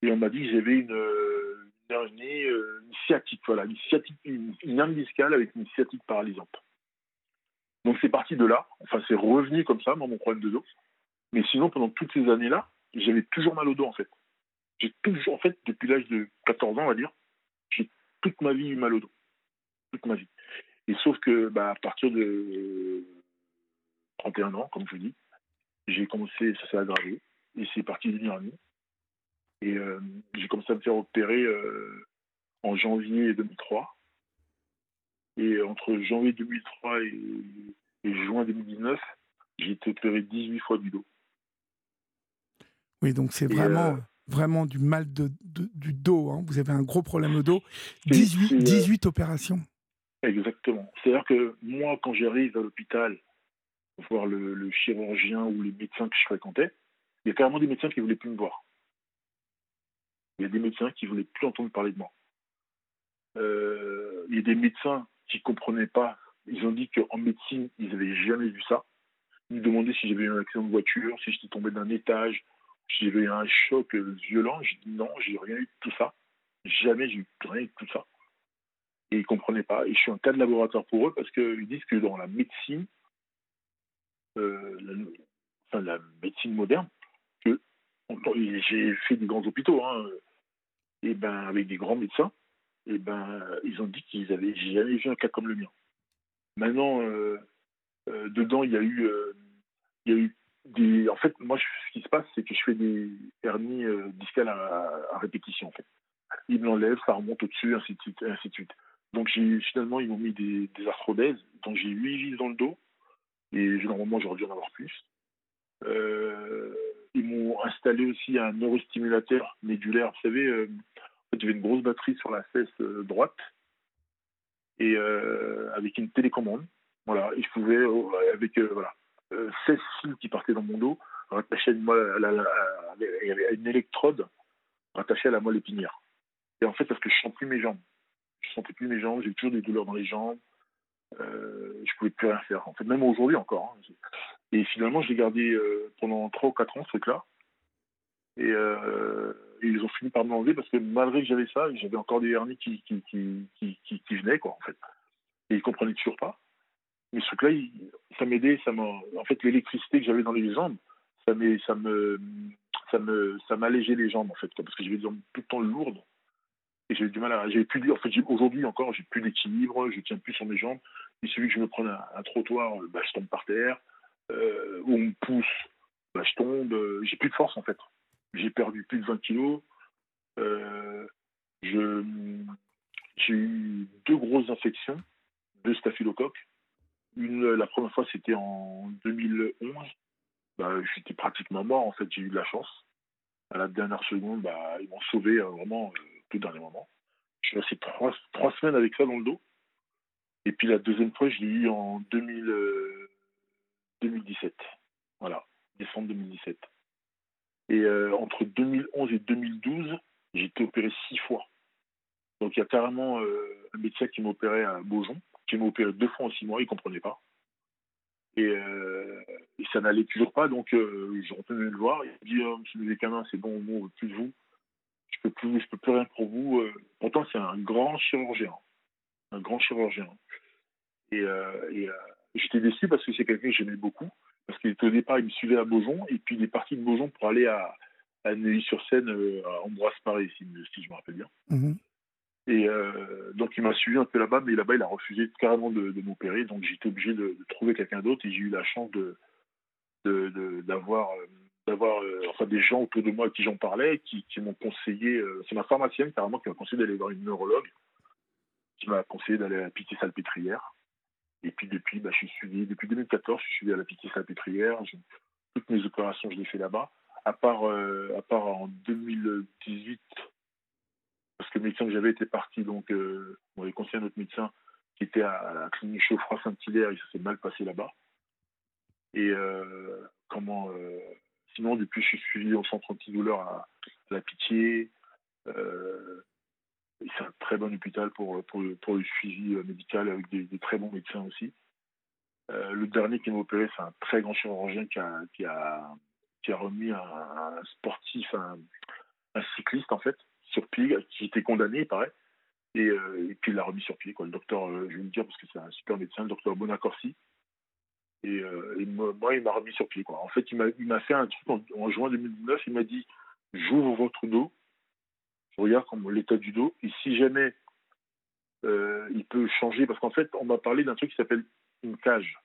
Et on m'a dit que j'avais une, hernie, une sciatique, voilà, une, sciatique, une, hernie discale avec une sciatique paralysante. Donc c'est parti de là. Enfin, c'est revenu comme ça, dans mon problème de dos. Mais sinon, pendant toutes ces années-là, j'avais toujours mal au dos, en fait. J'ai toujours, en fait, depuis l'âge de 14 ans, on va dire, j'ai toute ma vie eu mal au dos. Toute ma vie. Et sauf que, bah, à partir de 31 ans, comme je vous dis, j'ai commencé, ça s'est aggravé. Et c'est parti d'une hernie. Et euh, j'ai commencé à me faire opérer euh, en janvier 2003. Et entre janvier 2003 et, juin 2019, j'ai été opéré 18 fois du dos. Oui, donc c'est vraiment, euh, vraiment du mal de, du dos. Hein. Vous avez un gros problème au dos. 18, 18 euh, opérations. Exactement. C'est-à-dire que moi, quand j'arrive à l'hôpital, voir le, chirurgien ou les médecins que je fréquentais, il y a carrément des médecins qui ne voulaient plus me voir. Il y a des médecins qui ne voulaient plus entendre parler de moi. Euh, il y a des médecins qui ne comprenaient pas. Ils ont dit qu'en médecine, ils n'avaient jamais vu ça. Ils me demandaient si j'avais eu un accident de voiture, si j'étais tombé d'un étage, si j'avais eu un choc violent. J'ai dit non, j'ai rien eu de tout ça. Jamais j'ai eu rien de tout ça. Et ils ne comprenaient pas. Et je suis un cas de laboratoire pour eux parce qu'ils disent que dans la médecine, euh, la médecine moderne, que j'ai fait des grands hôpitaux, hein, et ben avec des grands médecins, et eh ben, ils ont dit qu'ils avaient jamais vu un cas comme le mien. Maintenant, euh, euh, dedans, il y a eu, euh, il y a eu des. En fait, moi, ce qui se passe, c'est que je fais des hernies discales à, répétition. En fait, ils me l'enlèvent, ça remonte au-dessus, ainsi de suite, ainsi de suite. Donc, finalement, ils m'ont mis des, des arthrodèses. Donc, j'ai huit vis dans le dos, et normalement, j'aurais dû en avoir plus. ils m'ont installé aussi un neurostimulateur médulaire. Vous savez, j'avais une grosse batterie sur la fesse euh, droite et euh, avec une télécommande. Voilà, et je pouvais, euh, avec voilà, 16 fils qui partaient dans mon dos, rattachés à une, électrode rattachée à la moelle épinière. Et en fait, parce que je ne sens plus mes jambes. Je ne sentais plus mes jambes, j'ai toujours des douleurs dans les jambes. Je pouvais plus rien faire. En fait, même aujourd'hui encore. Hein. Et finalement, je l'ai gardé pendant 3 ou 4 ans, ce truc-là. Et, ils ont fini par me l'enlever parce que malgré que j'avais ça, j'avais encore des hernies qui, qui, qui, qui, qui venaient, quoi, en fait. Et ils comprenaient toujours pas. Mais ce truc-là, ça m'aidait, ça en fait, l'électricité que j'avais dans les jambes, ça me, ça me, ça me, ça m'allégeait les jambes, en fait, parce que j'avais des jambes tout le temps lourdes. Et j'avais du mal à, j'avais plus, en fait, aujourd'hui encore, j'ai plus d'équilibre, je tiens plus sur mes jambes. Il suffit que je me prenne un, trottoir, bah, je tombe par terre, euh, ou on me pousse, bah, je tombe, j'ai plus de force, en fait. J'ai perdu plus de 20 kilos. je, j'ai eu deux grosses infections, deux staphylocoques. Une, la première fois, c'était en 2011. Bah, j'étais pratiquement mort, en fait, j'ai eu de la chance. À la dernière seconde, bah, ils m'ont sauvé vraiment tout dernier moment. Je suis resté trois, trois semaines avec ça dans le dos. Et puis la deuxième fois, je l'ai eu en 2000, 2017. Voilà, décembre 2017. Et euh, entre 2011 et 2012, j'ai été opéré six fois. Donc il y a carrément euh, un médecin qui m'a opéré à Beaujon, qui m'a opéré deux fois en six mois, il ne comprenait pas. Et, euh, ça n'allait toujours pas, donc j'ai retourné le voir. Il m'a dit oh, Monsieur Médicament, c'est bon, on ne plus de vous. Je ne peux, plus, je peux plus rien pour vous. Pourtant, c'est un grand chirurgien. Un grand chirurgien. Et, et J'étais déçu parce que c'est quelqu'un que j'aimais beaucoup. Parce qu'au départ, il me suivait à Beaujon, et puis il est parti de Beaujon pour aller à, à Neuilly-sur-Seine, euh, à Ambroise Paris, si, si, je me rappelle bien. Mhm. Et euh, donc il m'a suivi un peu là-bas, mais là-bas, il a refusé carrément de, m'opérer. Donc j'étais obligé de, trouver quelqu'un d'autre, et j'ai eu la chance de d'avoir euh, enfin des gens autour de moi à qui j'en parlais qui, qui m'ont conseillé c'est ma pharmacienne carrément qui m'a conseillé d'aller voir une neurologue qui m'a conseillé d'aller à pitié salpêtrière et puis depuis, bah, je suis suivi, depuis 2014, je suis suivi à la Pitié Salpêtrière. Toutes mes opérations, je les fais là-bas. À part, euh, à part en 2018, parce que le médecin que j'avais était parti, donc euh, on avait conseillé à notre médecin qui était à la clinique Chauffroy Saint-Hilaire, et ça s'est mal passé là-bas. Et euh, comment Sinon, depuis, je suis suivi au centre antidouleur à, à la Pitié. C'est un très bon hôpital pour, pour, pour le suivi euh, médical avec des, très bons médecins aussi. Euh, le dernier qui m'a opéré, c'est un très grand chirurgien qui a, qui a, qui a remis un, sportif, un, cycliste en fait, sur pied, qui était condamné, il paraît. Et, euh, et puis il l'a remis sur pied. Le docteur, je vais le dire parce que c'est un super médecin, le docteur Bonacorsi. Et, moi, il m'a remis sur pied. En fait, il m'a fait un truc en, en juin 2019. Il m'a dit J'ouvre votre dos, je regarde comme l'état du dos. Et si jamais euh, il peut changer, parce qu'en fait, on m'a parlé d'un truc qui s'appelle une cage.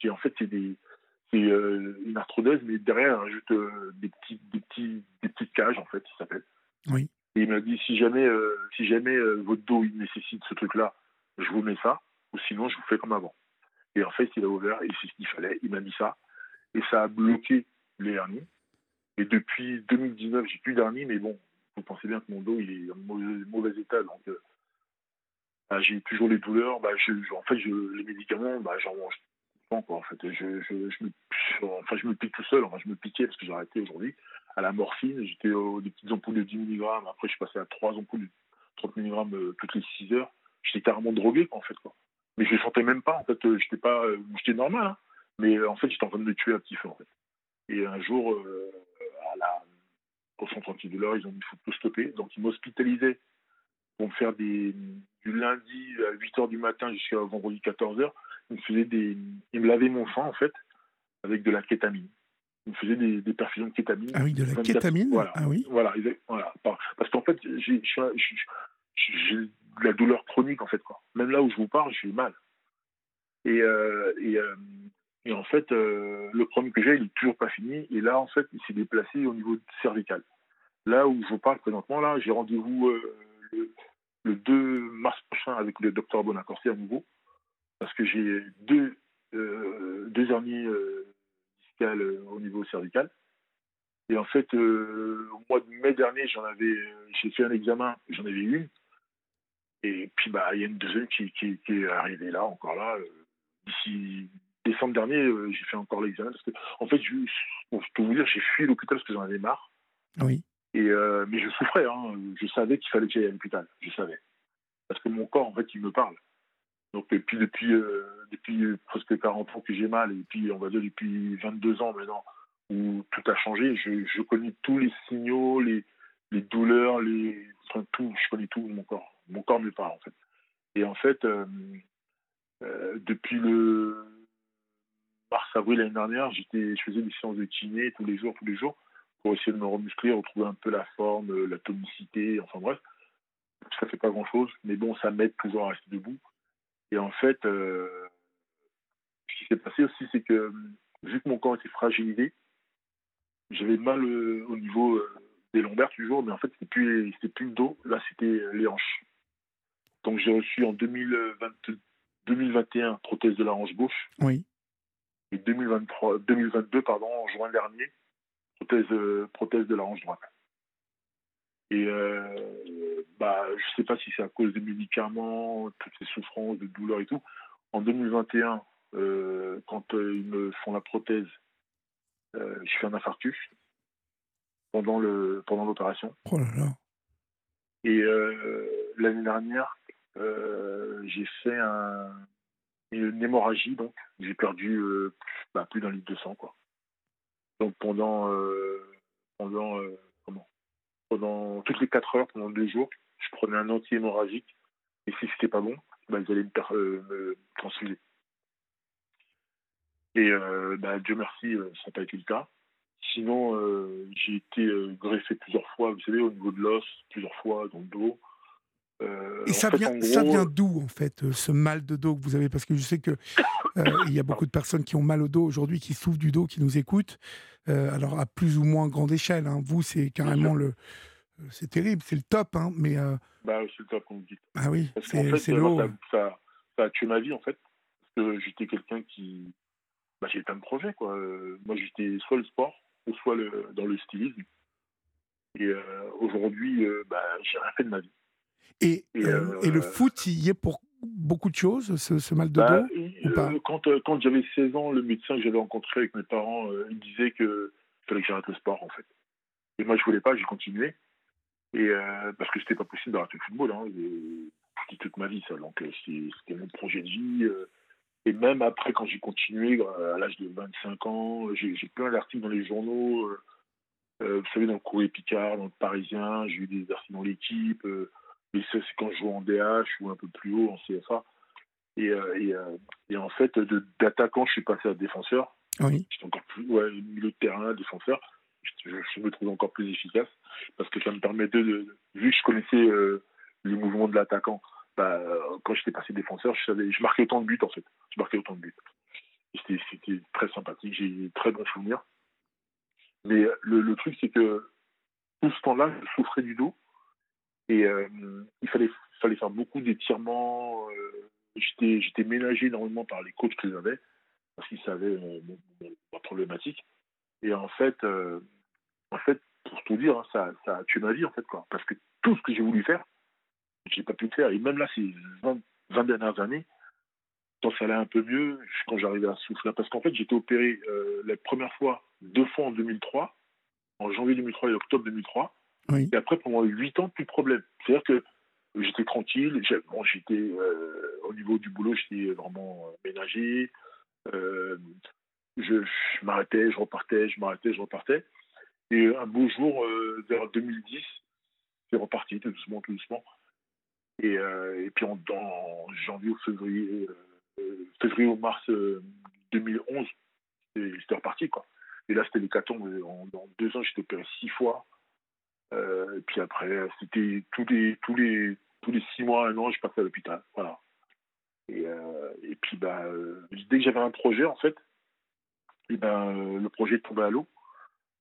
Qui en fait, c'est des, euh, une arthrodèse, mais derrière, on rajoute euh, des, petits, des, petits, des petites cages, en fait, ça s'appelle. Oui. Et il m'a dit si jamais, si jamais votre dos il nécessite ce truc-là, je vous mets ça, ou sinon je vous fais comme avant. Et en fait, il a ouvert, et c'est ce qu'il fallait, il m'a mis ça, et ça a bloqué les hernies. Et depuis 2019, j'ai plus d'hernies, mais bon, vous pensez bien que mon dos est en mauvais, état, donc euh, bah, j'ai toujours les douleurs. Bah, je, en fait, je, les médicaments, bah, j'en mange pas quoi. En fait, je, je, me, enfin, je me pique tout seul. Enfin, je me piquais parce que j'ai arrêté aujourd'hui à la morphine. J'étais des petites ampoules de 10 mg. Après, je suis passé à 3 ampoules de 30 mg euh, toutes les 6 heures. J'étais carrément drogué, en fait. Mais je ne sentais même pas. En fait, euh, j'étais pas, j'étais normal, hein. mais en fait, j'étais en train de me tuer un petit peu, en fait. Et un jour, à au centre antidouleur, ils ont dit qu'il faut tout stopper. Donc ils m'hospitalisaient pour me faire des, du lundi à 8h du matin jusqu'à vendredi 14h. Ils me faisaient des, ils me lavaient mon sang en fait avec de la kétamine. Ils me faisaient des, des perfusions de kétamine. Ah oui, de la kétamine Voilà. Ah oui. Voilà, voilà. Parce qu'en fait, j'ai de la douleur chronique en fait quoi. Même là où je vous parle, j'ai mal. Et, euh, et, euh, et en fait, euh, le problème que j'ai, il n'est toujours pas fini. Et là, en fait, il s'est déplacé au niveau cervical. Là où je vous parle présentement, là, j'ai rendez-vous euh, le, 2 mars prochain avec le docteur Bonacorsi à nouveau, parce que j'ai deux, euh, deux hernies discales au niveau cervical. Et en fait, au mois de mai dernier, j'en avais, j'ai fait un examen, j'en avais une. Et puis, bah, il y a une deuxième qui, qui est arrivée là, encore là, d'ici décembre dernier, euh, j'ai fait encore l'examen parce que, en fait, je, peux vous dire, j'ai fui l'hôpital parce que j'en avais marre. Oui. Et, euh, mais je souffrais, hein. je savais qu'il fallait que j'aille à l'hôpital, je savais. Parce que mon corps, en fait, il me parle. Donc, puis depuis, euh, depuis presque 40 ans que j'ai mal, et puis, on va dire, depuis 22 ans maintenant, où tout a changé, je, je connais tous les signaux, les, les douleurs, les, enfin, tout, je connais tout mon corps. Mon corps me parle, en fait. Et en fait, depuis le mars-avril l'année dernière, je faisais des séances de kiné tous les jours, tous les jours, pour essayer de me remuscler, retrouver un peu la forme, euh, la tonicité, enfin bref. Ça fait pas grand-chose, mais bon, ça m'aide toujours à rester debout. Et en fait, euh, ce qui s'est passé aussi, c'est que vu que mon corps était fragilisé, j'avais mal au niveau des lombaires toujours, mais en fait, c'était plus, plus le dos, là, c'était les hanches. Donc, j'ai reçu en 2021 prothèse de la hanche gauche. Oui. Et 2023, 2022, pardon, en juin dernier, prothèse, prothèse de la hanche droite. Et euh, bah, je ne sais pas si c'est à cause des médicaments, toutes ces souffrances, de douleurs et tout. En 2021, euh, quand euh, ils me font la prothèse, je fais un infarctus pendant le pendant l'opération. Oh là là. Et l'année dernière, j'ai fait un, une hémorragie, donc j'ai perdu bah, plus d'un litre de sang, quoi. Donc pendant pendant pendant toutes les 4 heures, pendant deux jours, je prenais un anti-hémorragique. Et si c'était pas bon, bah, ils allaient me, euh, transfuser. Et euh, bah, Dieu merci, euh, ça n'a pas été le cas. Sinon, j'ai été greffé plusieurs fois, vous savez, au niveau de l'os, plusieurs fois dans le dos. Et ça, vient, ça vient d'où, en fait, ce mal de dos que vous avez? Parce que je sais qu'il il y a beaucoup de personnes qui ont mal au dos aujourd'hui, qui souffrent du dos, qui nous écoutent. alors, à plus ou moins grande échelle. Hein. Vous, c'est carrément le, c'est terrible, c'est le top, hein, mais. Euh... Bah, c'est le top, comme vous dites. Ah oui, c'est l'eau. Ça, ça, ça, a tué ma vie, en fait. Parce que j'étais quelqu'un qui. Bah, j'ai plein de projets, quoi. Euh, moi, j'étais soit le sport, ou soit le, dans le stylisme. Et euh, aujourd'hui, euh, bah, j'ai rien fait de ma vie. Et, et, et, le foot, il y est pour beaucoup de choses, ce, ce mal de bah, dos ou pas? Quand, quand j'avais 16 ans, le médecin que j'avais rencontré avec mes parents, il disait qu'il fallait que j'arrête le sport, en fait. Et moi, je voulais pas, j'ai continué. Et euh, parce que c'était pas possible d'arrêter le football. Hein, et, toute ma vie, ça. Donc euh, c'était mon projet de vie. Euh. et même après, quand j'ai continué, à l'âge de 25 ans, j'ai plein d'articles dans les journaux. vous savez, dans le Courrier Picard, dans le Parisien, j'ai eu des articles dans l'équipe. Mais ça, c'est quand je jouais en DH ou un peu plus haut, en CFA. Et, et, et en fait, d'attaquant, je suis passé à défenseur. Oui. J'étais encore plus, ouais, milieu de terrain, défenseur je, me trouve encore plus efficace parce que ça me permet de, vu que je connaissais euh, les mouvements de l'attaquant, bah, quand j'étais passé défenseur, je savais, je marquais autant de buts en fait. Je marquais autant de buts. C'était très sympathique, j'ai très bons souvenirs. Mais le, le truc, c'est que tout ce temps-là, je souffrais du dos et euh, il fallait, faire beaucoup d'étirements. Euh, j'étais ménagé énormément par les coachs que j'avais parce qu'ils savaient ma problématique. Et en fait, euh, pour tout dire, hein, ça, ça a tué ma vie, en fait, quoi. Parce que tout ce que j'ai voulu faire, j'ai pas pu le faire. Et même là, ces 20, dernières années, quand ça allait un peu mieux, quand j'arrivais à souffler, parce qu'en fait, j'étais opéré euh, la première fois, deux fois en 2003, en janvier 2003 et octobre 2003. Et après, pendant huit ans, plus de problème. C'est-à-dire que j'étais tranquille. J'étais euh, au niveau du boulot, j'étais vraiment ménager je, m'arrêtais, je repartais, je m'arrêtais, je repartais. Et un beau jour, euh, vers 2010, c'est reparti, tout doucement, tout doucement. Et, euh, et puis en, janvier ou février, euh, février ou mars 2011, c'était reparti. Quoi. Et là, c'était l'hécatombe. En, en deux ans, j'étais opéré six fois. Et puis après, c'était tous les, tous, les, tous les six mois, un an, je passais à l'hôpital. Voilà. Et, et puis, bah, dès que j'avais un projet, en fait, et ben, euh, le projet tombé à l'eau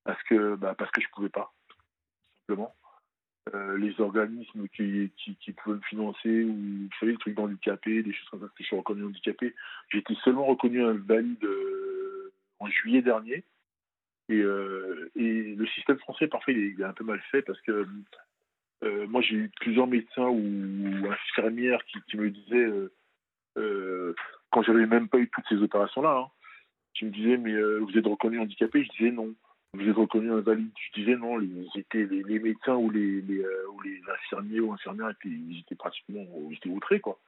parce que, bah, parce que je ne pouvais pas, simplement. Euh, les organismes qui, qui, pouvaient me financer, ou vous savez, le truc d'handicapé, des choses comme ça, que je suis reconnu handicapé. J'ai été seulement reconnu invalide euh, en juillet dernier. Et, et, le système français, parfois, il est, un peu mal fait parce que moi, j'ai eu plusieurs médecins ou, infirmières qui, me disaient, quand j'avais même pas eu toutes ces opérations-là, hein, qui me disaient mais euh, vous êtes reconnu handicapé Je disais non. Vous êtes reconnu invalide Je disais non. Les, étaient, les, médecins ou les, euh, infirmiers ou infirmières étaient, ils étaient pratiquement ils étaient outrés quoi.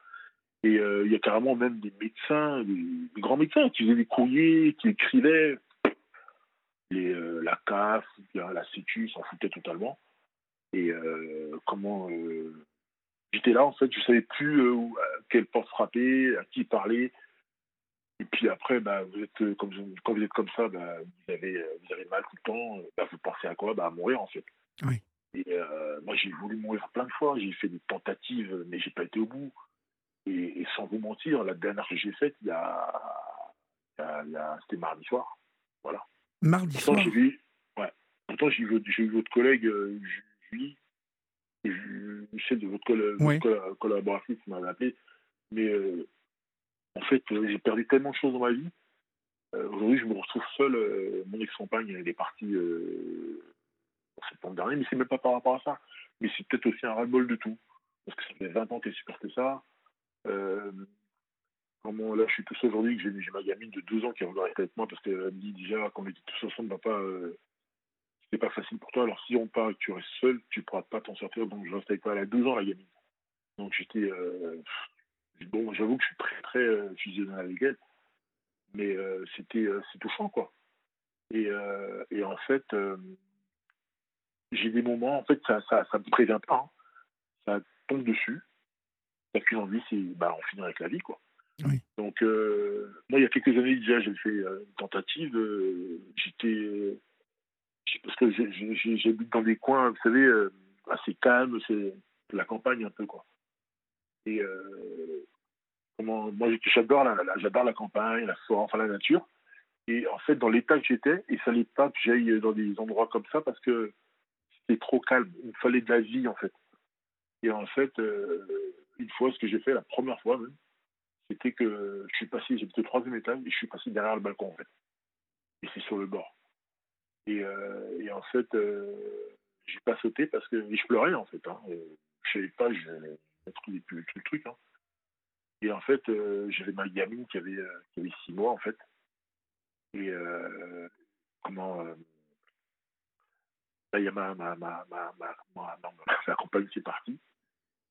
Et euh, il y a carrément même des médecins, des, grands médecins qui faisaient des courriers, qui écrivaient. Les, la CAF, la Sécu s'en foutaient totalement. Et comment j'étais là en fait, je savais plus quelle porte frapper, à qui parler. Et puis après, bah, vous êtes, euh, comme, quand vous êtes comme ça, bah, vous, avez, euh, vous avez mal tout le temps. Euh, bah, vous pensez à quoi? Bah, À mourir, en fait. Oui. Et moi, j'ai voulu mourir plein de fois. J'ai fait des tentatives, mais j'ai pas été au bout. Et, sans vous mentir, la dernière que j'ai faite, il y a, c'était mardi soir. Voilà. Mardi soir j'ai vu, ouais, pourtant, j'ai eu, votre collègue, Julie, je sais de votre, collaboratrice qui m'avait appelé, mais en fait, j'ai perdu tellement de choses dans ma vie. Aujourd'hui, je me retrouve seul. mon ex-compagne, elle est partie en septembre dernier, mais c'est même pas par rapport à ça. Mais c'est peut-être aussi un ras-le-bol de tout. Parce que ça fait 20 ans qu'elle supportait ça. Euh, là, je suis tout seul aujourd'hui, que j'ai ma gamine de 12 ans qui est encore avec moi parce qu'elle me dit déjà, quand on était tous ensemble, papa, euh, c'est pas facile pour toi. Alors si on part et que tu restes seul, tu pourras pas t'en sortir. Donc je reste avec toi. Elle a 12 ans, la gamine. Donc j'étais. Euh, bon, j'avoue que je suis très, très euh, fusionnel avec elle. Mais euh, c'était c'est touchant, quoi. Et, et en fait, j'ai des moments, en fait, ça ça, ça me prévient pas. Hein. Ça tombe dessus. T'as qu'une envie, c'est bah, en finir avec la vie, quoi. Donc, euh, moi, il y a quelques années déjà, j'ai fait euh, une tentative. Euh, j'étais. parce que j'habite dans des coins, vous savez, assez calmes, c'est la campagne un peu, quoi. Et moi, j'adore la, j'adore la campagne, la forêt, enfin la nature. Et en fait, dans l'état que j'étais, il fallait pas que j'aille dans des endroits comme ça parce que c'était trop calme. Il me fallait de la vie, en fait. Et en fait, une fois, ce que j'ai fait, la première fois même, c'était que je suis passé, j'étais au troisième étage et je suis passé derrière le balcon en fait. Et c'est sur le bord. Et, euh, en fait, euh, j'ai pas sauté parce que je pleurais en fait. Hein. Je savais pas, je mettre tout le truc. Hein. Et en fait, euh, j'avais ma gamine qui avait, qui avait six mois en fait. Et comment là, il y a ma, ma, ma, ma, ma, ma compagne qui est partie,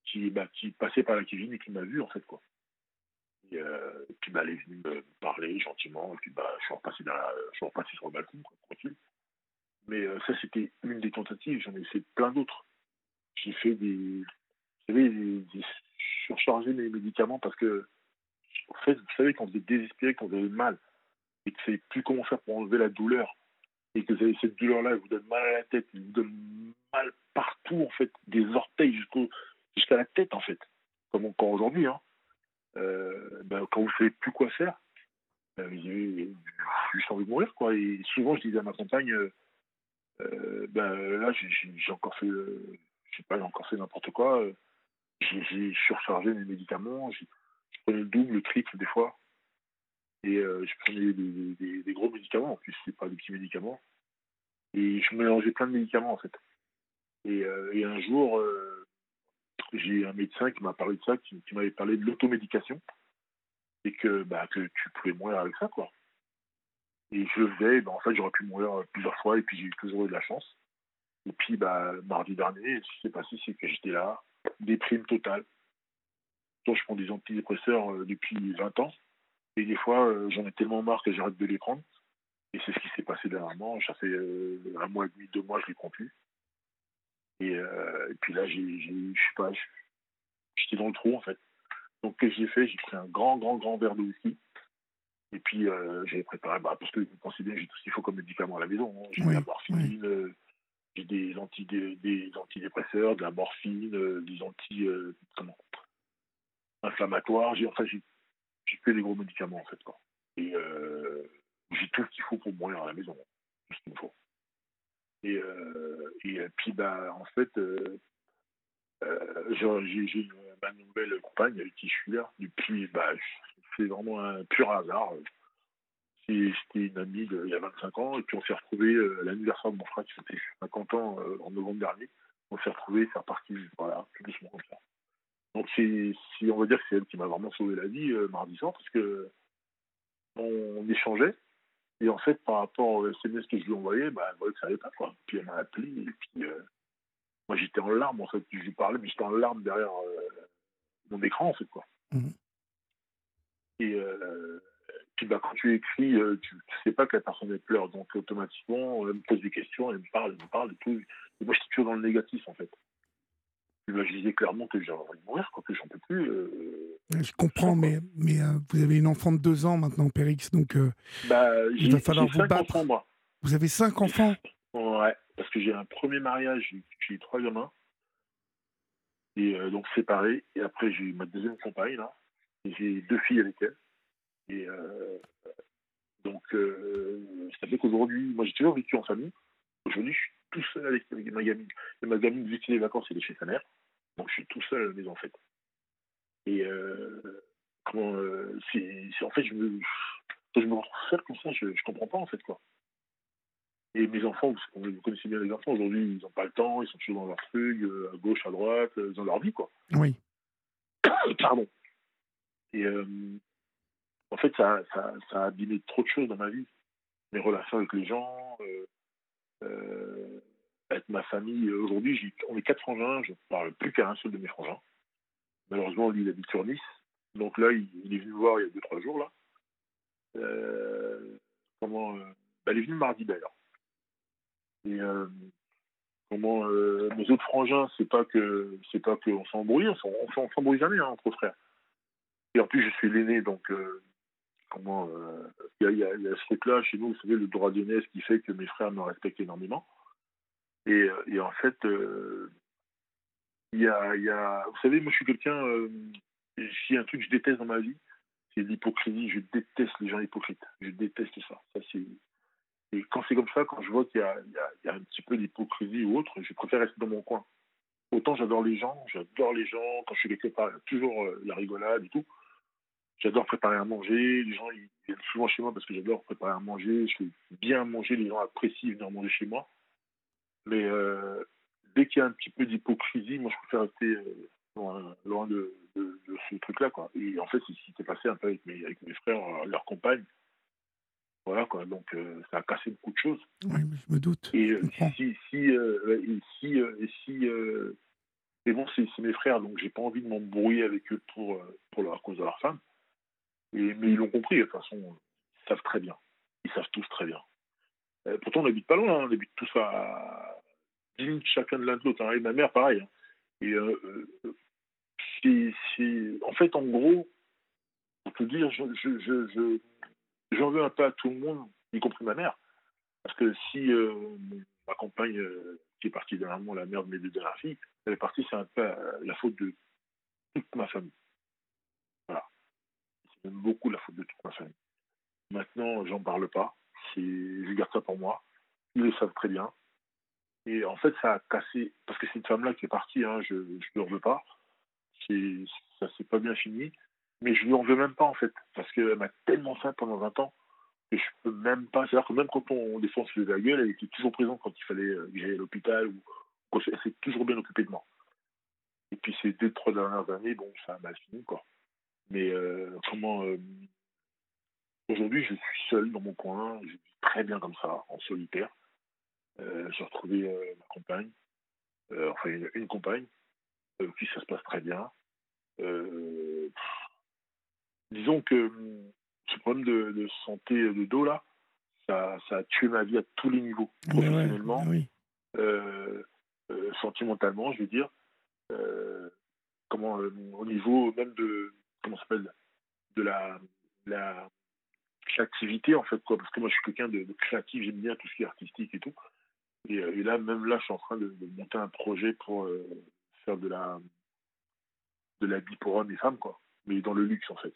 qui, bah, qui passait par la cuisine et qui m'a vu en fait quoi. Euh, et, puis bah, elle est venue me parler gentiment, et puis bah, je, suis repassé dans je suis repassé sur le balcon, tranquille. Mais euh, ça, c'était une des tentatives, j'en ai fait plein d'autres. J'ai fait des. Vous savez, mes médicaments parce que, en fait, vous savez, quand vous êtes désespéré, quand vous avez mal, et que vous ne savez plus comment faire pour enlever la douleur, et que cette douleur-là, elle vous donne mal à la tête, elle vous donne mal partout, en fait, des orteils jusqu'à la tête, en fait, comme encore aujourd'hui, hein. Euh, ben, quand vous ne savez plus quoi faire, ben, j'ai juste envie de mourir. Et souvent, je disais à ma compagne, euh, euh, ben, là, j'ai encore fait, je sais pas, j'ai encore fait n'importe quoi. j'ai surchargé mes médicaments. Je prenais le double, le triple des fois. Et je prenais des, gros médicaments. En plus, c'est pas des petits médicaments. Et je mélangeais plein de médicaments, en fait. Et un jour, j'ai un médecin qui m'a parlé de ça, qui, m'avait parlé de l'automédication et que, bah, que tu pouvais mourir avec ça, quoi. Et je faisais, bah, en fait, j'aurais pu mourir plusieurs fois et puis j'ai toujours eu de la chance. Et puis, bah, mardi dernier, ce qui s'est passé, c'est que j'étais là, déprime totale. Toi, je prends des antidépresseurs euh, depuis 20 ans. Et des fois, euh, j'en ai tellement marre que j'arrête de les prendre. Et c'est ce qui s'est passé dernièrement. Ça fait euh, un mois et demi, deux mois, je les prends plus. Euh, et, puis là, j'ai, je sais pas, j'étais dans le trou en fait. Donc, qu'est-ce que j'ai fait? J'ai pris un grand, grand, grand verre de whisky. Et puis, euh, j'ai préparé, bah, parce que vous considérez j'ai tout ce qu'il faut comme médicament à la maison. Hein. J'ai de la morphine, euh, j'ai des, anti, des, antidépresseurs, de la morphine, des anti. comment? Inflammatoires. J'ai, enfin, j'ai, j'ai fait des gros médicaments en fait. Quoi. Et j'ai tout ce qu'il faut pour mourir à la maison. Tout ce qu'il me faut. Et, euh, euh, puis, bah, en fait, euh, j'ai ma nouvelle compagne avec qui je suis là depuis, bah, c'est vraiment un pur hasard. C'était une amie il y a 25 ans, et puis on s'est retrouvés l'anniversaire de mon frère qui fêtait 50 ans en novembre dernier. On s'est retrouvés, c'est reparti, voilà, tout doucement comme ça. Donc, c'est, on va dire que c'est elle qui m'a vraiment sauvé la vie mardi soir, parce que on échangeait, et en fait, par rapport au SMS que je lui envoyais, bah, elle voyait que ça pas. Quoi. Puis elle m'a appelé, et puis euh, moi j'étais en larmes, en fait. Je lui parlais, mais j'étais en larmes derrière euh, mon écran, en fait. Quoi. Mmh. Et euh, puis bah, quand tu écris, tu ne sais pas que la personne pleure, donc automatiquement, elle me pose des questions, elle me parle, elle me parle et tout. Et moi, j'étais toujours dans le négatif, en fait je disais clairement que j'avais envie de mourir, quoi, que j'en peux plus. Euh, je comprends, mais, mais euh, vous avez une enfant de deux ans maintenant, Périx, donc euh, bah, il va falloir vous battre. Enfants, Vous avez cinq enfants? Ouais, parce que j'ai un premier mariage, j'ai trois gamins, et donc séparés, et après j'ai eu ma deuxième compagne, là, et j'ai deux filles avec elle. Et donc, ça fait qu'aujourd'hui, moi j'ai toujours vécu en famille, Aujourd'hui, je suis tout seul avec ma gamine. Et ma gamine, vu que les vacances, elle est chez sa mère. Donc, je suis tout seul à la maison, en fait. Et euh, comment. Euh, en fait, je me, je me retrouve seul comme ça, je, je comprends pas, en fait, quoi. Et mes enfants, vous connaissez bien les enfants, aujourd'hui, ils n'ont pas le temps, ils sont toujours dans leur truc, à gauche, à droite, dans leur vie, quoi. Oui. Pardon. Et en fait, ça, ça, ça, a abîmé trop de choses dans ma vie. Mes relations avec les gens, euh, euh, avec ma famille. Aujourd'hui, on est quatre frangins, je ne parle plus qu'à un seul de mes frangins. Malheureusement, lui, il habite sur Nice. Donc là, il, est venu me voir il y a deux, trois jours. là. Euh, comment, bah, il est venu mardi d'ailleurs. Et comment mes autres frangins, c'est pas que c'est pas qu'on s'embrouille, on s'embrouille jamais hein, entre frères. Et en plus, je suis l'aîné, donc comment il y, a, ce truc-là chez nous, vous savez, le droit d'aînesse qui fait que mes frères me respectent énormément. Et, en fait, il y, a, a, vous savez, moi je suis quelqu'un, euh, j'ai un truc que je déteste dans ma vie, c'est l'hypocrisie. Je déteste les gens hypocrites. Je déteste ça. et quand c'est comme ça, quand je vois qu'il y, y, a un petit peu d'hypocrisie ou autre, je préfère rester dans mon coin. Autant j'adore les gens, j'adore les gens, quand je suis quelque part, toujours la rigolade et tout. J'adore préparer à manger. Les gens ils viennent souvent chez moi parce que j'adore préparer à manger. Je fais bien manger. Les gens apprécient venir manger chez moi. Mais euh, dès qu'il y a un petit peu d'hypocrisie, moi, je préfère rester euh, loin, de, ce truc-là. Quoi. Et en fait, c'est ce qui s'est passé un peu avec mes, avec mes frères, euh, leurs compagnes. Voilà, quoi. Donc, ça a cassé beaucoup de choses. Oui, je me doute. Et si, si, et si, et si mais bon, c'est mes frères, donc j'ai pas envie de m'embrouiller avec eux pour, pour leur, à cause de leur femme mais ils l'ont compris, de toute façon, ils savent très bien. Ils savent tous très bien. Euh, pourtant, on n'habite pas loin, hein. on habite tous à 10 minutes chacun de l'un de l'autre. Hein. Et ma mère, pareil. Hein. Et euh, euh, c'est, en fait, en gros, pour te dire, je, je, j'en veux un peu à tout le monde, y compris ma mère. Parce que si ma compagne, qui est partie dernièrement, la mère de mes deux dernières filles, elle est partie, c'est un peu la faute de toute ma famille. J'aime beaucoup la faute de toute ma famille. Maintenant, j'en parle pas. Je garde ça pour moi. Ils le savent très bien. Et en fait, ça a cassé. Parce que c'est une femme-là qui est partie, hein, je ne lui en veux pas. Ça s'est pas bien fini. Mais je lui en veux même pas, en fait. Parce qu'elle m'a tellement fait pendant 20 ans que je peux même pas. C'est-à-dire que même quand on, faisait la gueule, elle était toujours présente quand il fallait que j'aille à l'hôpital. Elle s'est toujours bien occupée de moi. Et puis ces deux, trois dernières années, bon, ça a mal fini, quoi. Mais euh, comment. Euh, aujourd'hui, je suis seul dans mon coin, je vis très bien comme ça, en solitaire. Euh, j'ai retrouvé ma compagne, enfin une, une compagne, puis ça se passe très bien. disons que ce problème de, santé de dos là, ça, ça, a tué ma vie à tous les niveaux, professionnellement, sentimentalement, je veux dire, comment, au niveau même de, comment s'appelle de la, la créativité en fait quoi. Parce que moi je suis quelqu'un de, créatif j'aime bien tout ce qui est artistique et tout et, euh, là même là je suis en train de, monter un projet pour euh, faire de la de l'habit pour hommes et femmes quoi. Mais dans le luxe en fait.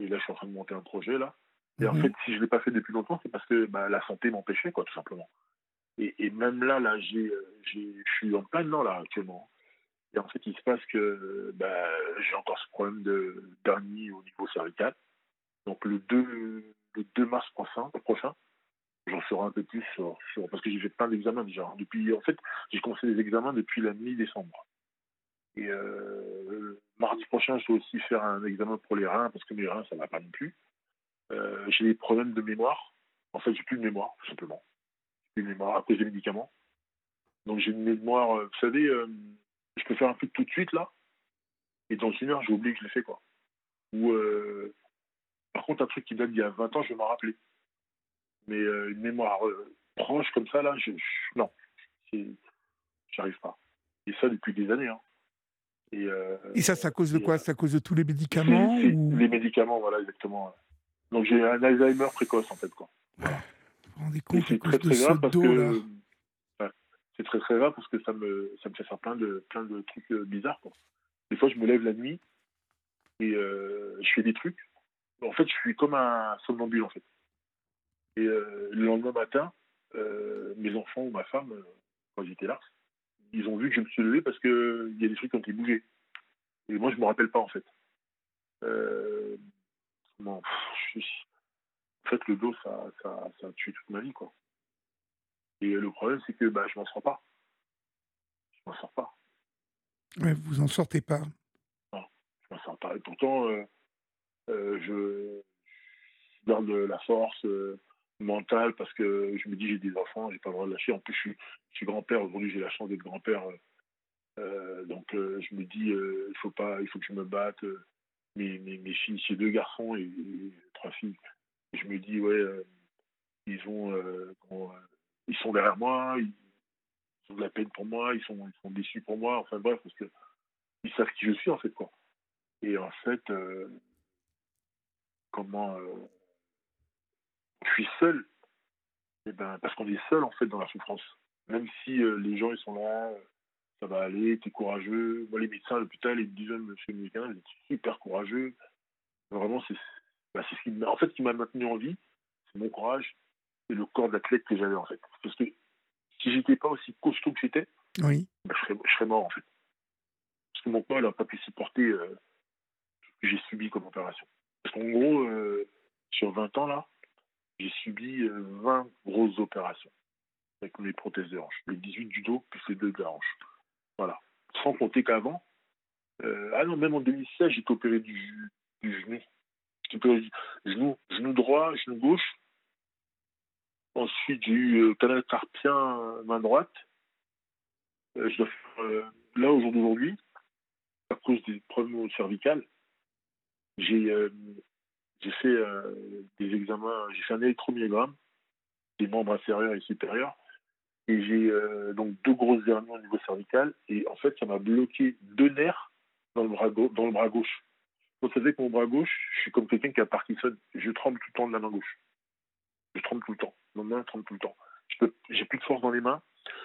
Et là je suis en train de monter un projet là. Et en mhm. fait si je l'ai pas fait depuis longtemps c'est parce que bah, la santé m'empêchait quoi tout simplement. Et, et même là là j'ai je suis en plein dedans là actuellement. Et en fait, il se passe que bah, j'ai encore ce problème de dernier au niveau cervical. Donc le 2, le 2 mars prochain, prochain j'en saurai un peu plus parce que j'ai fait plein d'examens déjà. Depuis, en fait, j'ai commencé les examens depuis la mi-décembre. Et euh, mardi prochain, je dois aussi faire un examen pour les reins parce que mes reins, ça va pas non plus. Euh, j'ai des problèmes de mémoire. En fait, j'ai plus de mémoire, tout simplement. Plus de mémoire à cause des médicaments. Donc j'ai une mémoire, euh, vous savez, je peux faire un truc tout de suite là, et dans une heure, j'ai oublié que je l'ai fait quoi. Ou par contre, un truc qui date d'il y a 20 ans, je vais m'en rappeler. Mais euh, une mémoire euh, proche comme ça là, je, je non, j'arrive pas. Et ça depuis des années. Hein. Et, et, ça, c'est à cause de quoi? C'est à cause de tous les médicaments Les médicaments, voilà, exactement. Donc j'ai un Alzheimer précoce en fait quoi. Voilà. Vous vous rendez compte c'est très très grave parce que c'est très très rare parce que ça me, ça me fait faire plein de, plein de trucs euh, bizarres. Quoi. Des fois, je me lève la nuit et euh, je fais des trucs. En fait, je suis comme un somnambule, en fait. Et euh, le lendemain matin, mes enfants ou ma femme, quand j'étais là, ils ont vu que je me suis levé parce qu'il y a des trucs qui ont été bougés. Et moi, je ne me rappelle pas, en fait. en fait, le dos, ça, ça, ça a tué toute ma vie, quoi. Et le problème, c'est que bah, je m'en sors pas. Je m'en sors pas. Ouais, vous en sortez pas. Non, je m'en sors pas. Et pourtant, euh, euh, je, garde la force euh, mentale parce que je me dis j'ai des enfants, j'ai pas le droit de lâcher. En plus, je suis, grand-père. Aujourd'hui, j'ai la chance d'être grand-père. donc, je me dis il faut pas, il faut que je me batte. Mes, mes, mes filles, j'ai deux garçons et, trois filles. je me dis ouais, ils ont ils sont derrière moi, ils ont de la peine pour moi, ils sont, ils sont déçus pour moi, enfin bref, parce que ils savent qui je suis en fait quoi. Et en fait, euh, comment euh, suis seul, eh ben parce qu'on est seul en fait dans la souffrance. Même si euh, les gens ils sont là, ça va aller, t'es courageux. Moi les médecins à l'hôpital ils me disent monsieur le médecin, vous êtes super courageux. Vraiment c'est bah, ce qui en fait ce qui m'a maintenu en vie, c'est mon courage et le corps d'athlète que j'avais en fait. Parce que si j'étais pas aussi costaud que j'étais, oui. Bah, je, serais, mort en fait. Parce que mon corps n'a pas pu supporter euh, ce que j'ai subi comme opération. Parce qu'en gros, euh, sur 20 ans là, j'ai subi 20 euh, grosses opérations avec mes prothèses de hanche. Les 18 du dos plus les deux de la hanche. Voilà. Sans compter qu'avant, ah non, même en 2016, j'ai opéré du, du genou. Genou, genou droit, genou gauche, Ensuite, j'ai eu euh, canal carpien main droite. Euh, je dois faire, euh, là, au jour d'aujourd'hui, à cause des problèmes cervicales, j'ai fait des examens, j'ai fait un électromyogramme des membres inférieurs et supérieurs. Et j'ai donc deux grosses hernies au niveau cervical. Et en fait, ça m'a bloqué deux nerfs dans le bras, gauche. Vous savez que mon bras gauche, je suis comme quelqu'un qui a Parkinson. Je tremble tout le temps de la main gauche. Je tremble tout le temps. Mon main tremble tout le temps. J'ai plus de force dans les mains.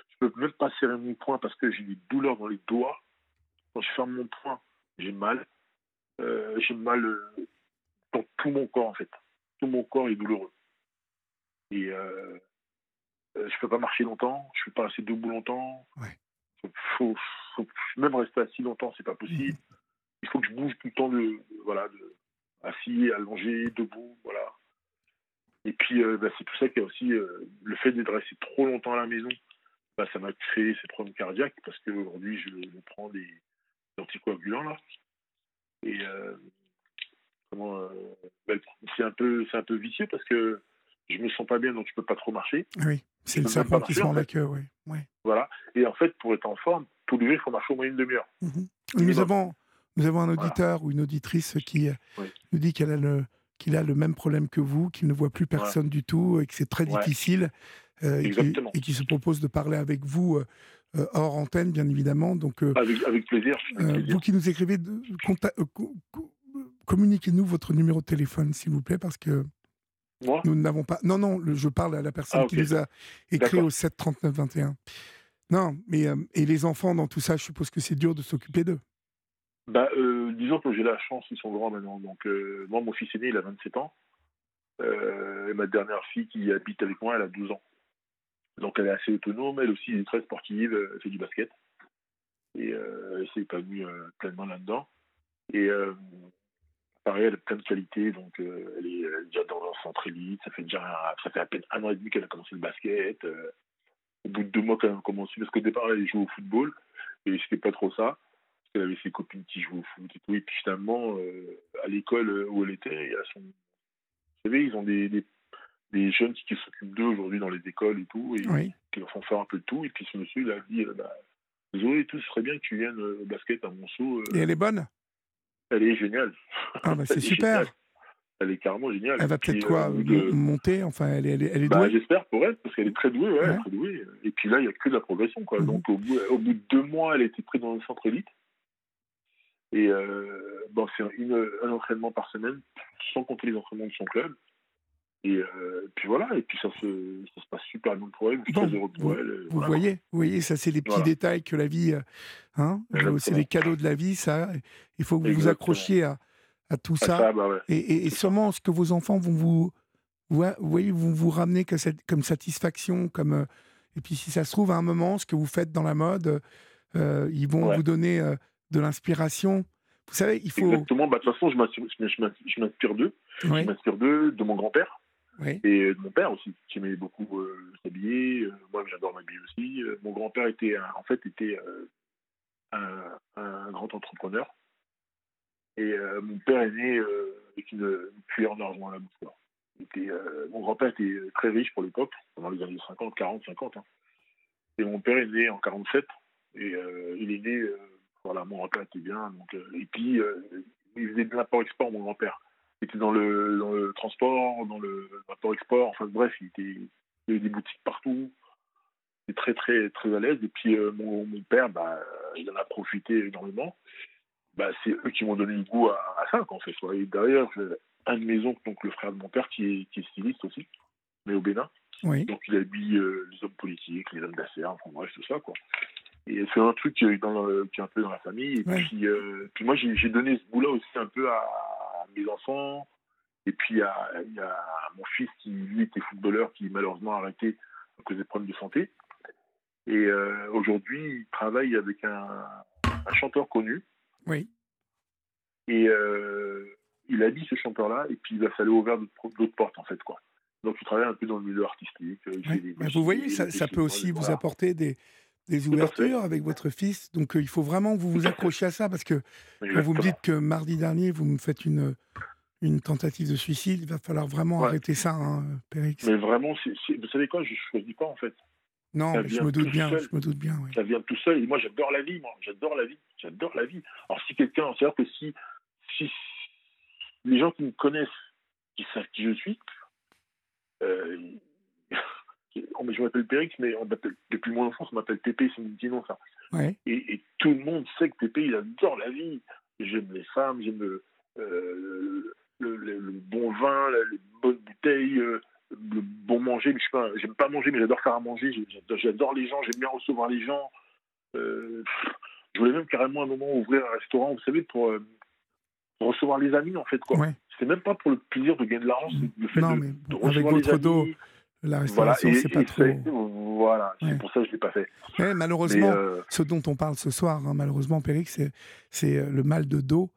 Je peux même pas serrer mon poing parce que j'ai des douleurs dans les doigts. Quand je ferme mon poing, j'ai mal. Euh, j'ai mal euh, dans tout mon corps en fait. Tout mon corps est douloureux. Et euh, euh je peux pas marcher longtemps. Je peux pas rester debout longtemps. Ouais. Faut, même rester assis longtemps, c'est pas possible. Mmh. Il faut que je bouge tout le temps de voilà de assis, allongé, debout, voilà. Et puis, euh, bah, c'est tout ça qui a aussi euh, le fait d'être resté trop longtemps à la maison. Bah, ça m'a créé ces problèmes cardiaques parce qu'aujourd'hui, je, je, prends des, anticoagulants là. Et euh, comment bah, c'est un peu c'est un peu vicieux parce que je me sens pas bien donc je peux pas trop marcher. Oui, c'est le serpent qui se mord la queue, oui. Voilà. Et en fait, pour être en forme, les jours, il faut marcher au moins une demi-heure. Mhm. Nous avons nous avons un auditeur ou une auditrice qui nous dit qu'elle a le qu'il a le même problème que vous, qu'il ne voit plus personne du tout et que c'est très difficile euh, et, qui, se propose de parler avec vous euh, hors antenne, bien évidemment. Donc, euh, avec, plaisir, Vous qui nous écrivez, communiquez-nous votre numéro de téléphone, s'il vous plaît, parce que Moi? nous n'avons pas. Non, non, je parle à la personne ah, qui nous a écrit au 7 39 21. Non, mais et les enfants dans tout ça, je suppose que c'est dur de s'occuper d'eux. Bah, euh, disons que j'ai la chance, ils sont grands maintenant. Donc, euh, moi, mon fils aîné, il a 27 ans. Euh, et ma dernière fille qui habite avec moi, elle a 12 ans. Donc, elle est assez autonome. Elle aussi, elle est très sportive. Elle fait du basket. Et elle s'est épanouie pleinement là-dedans. Et pareil, elle a plein de qualités. Donc, elle est déjà dans un centre élite. Ça fait déjà ça fait à peine un an et demi qu'elle a commencé le basket. au bout de deux mois qu'elle a commencé, parce qu'au départ, elle jouait au football. Et c'était pas trop ça elle avait ses copines qui jouaient au foot et tout. Et puis finalement, euh, à l'école euh, où elle était, il y a son... Vous savez, ils ont des, des, jeunes qui s'occupent d'eux aujourd'hui dans les écoles et tout, et qui leur font faire un peu de tout. Et puis ce monsieur, il a dit, euh, bah, Zoé, tout, ce serait bien que tu viennes au basket à Monceau. et elle est bonne? Elle est géniale. Ah bah c'est super Elle est carrément géniale. Elle va peut-être quoi monter Enfin, elle, elle, elle est bah, douée J'espère pour elle, parce qu'elle est très douée, ouais, très douée. Et puis là, il n'y a que de la progression. Quoi. Mhm. Donc au bout, au bout de deux mois, elle a été prise dans le centre élite. Et euh, bon, c'est un entraînement par semaine, sans compter les entraînements de son club. Et euh, puis voilà, et puis ça se, ça se passe super bien pour elle. Bon, pour vous, elle, vous voyez, vous voyez, ça c'est les petits détails que la vie, euh, hein, c'est les cadeaux de la vie, ça. Il faut que vous vous accrochiez à, à tout ça. bah ouais. Et, et, sûrement ce que vos enfants vont vous, vous voyez, vous vous que cette, comme satisfaction, comme euh, et puis si ça se trouve à un moment, ce que vous faites dans la mode, euh, ils vont vous donner euh, de l'inspiration. Vous savez, il faut. Exactement. Bah, de toute façon, je m'inspire d'eux. Je m'inspire d'eux, de mon grand-père. Et de mon père aussi, qui aimait beaucoup s'habiller. moi, j'adore m'habiller aussi. mon grand-père était, en fait, était un, grand entrepreneur. Et mon père est né avec une, cuillère en argent à la bouche. Euh, mon grand-père était très riche pour l'époque, pendant les années 50, 40, 50. Et mon père est né en 47. Et euh, il est né, euh, voilà, mon grand-père était bien. Donc, et puis, il faisait de l'import-export, mon grand-père. Il était dans le, dans le transport, dans le import-export. Enfin, bref, il, était, il y avait des boutiques partout. Il était très, très, très à l'aise. Et puis, mon, mon, père, bah, il en a profité énormément. Bah, c'est eux qui m'ont donné le goût à, ça, en fait. Et d'ailleurs, un de mes oncles, donc le frère de mon père, qui est, qui est styliste aussi, mais au Bénin. Donc il habille euh, les hommes politiques, les hommes d'affaires, enfin bref, tout ça, quoi. Et c'est un truc qui est, dans qui est un peu dans la famille. Et puis, euh, puis moi, j'ai donné ce bout-là aussi un peu à, mes enfants. Et puis, il y a mon fils qui, lui, était footballeur, qui malheureusement a arrêté à cause des problèmes de santé. Et euh, aujourd'hui, il travaille avec un, un chanteur connu. Oui. Et euh, il dit ce chanteur-là, et puis il va falloir ouvrir d'autres portes, en fait, quoi. Donc il travaille un peu dans le milieu artistique. vous voyez, ça, ça peut aussi vous apporter des, des ouvertures avec votre fils. Donc euh, il faut vraiment que vous vous accrochiez à ça, parce que quand vous me dites que mardi dernier, vous me faites une, une tentative de suicide, il va falloir vraiment arrêter ça, hein, Périx. Mais vraiment, vous savez quoi, je ne choisis pas, en fait. Non, je me doute bien, je me doute bien. Ça vient tout seul. Et moi, j'adore la vie, moi. J'adore la vie. J'adore la vie. Alors, si quelqu'un, c'est-à-dire que si, si, les gens qui me connaissent, qui savent qui je suis, euh, je m'appelle Périx, mais on depuis mon enfance, on m'appelle TP, c'est mon petit nom, ça. Et, tout le monde sait que TP, il adore la vie. J'aime les femmes, j'aime le, euh, le, bon vin, les bonnes bouteilles, euh, le bon manger. Mais je pas, j'aime pas manger, mais j'adore faire à manger. J'adore les gens, j'aime bien recevoir les gens. je voulais même carrément à un moment ouvrir un restaurant, vous savez, pour recevoir les amis, en fait. quoi. C'est même pas pour le plaisir de gagner de l'argent, c'est le fait de, de, recevoir avec votre dos, la restauration, c'est pas trop. Voilà, c'est pour ça que je l'ai pas fait. malheureusement, euh, ce dont on parle ce soir, hein, malheureusement, Périx, c'est euh, le mal de dos.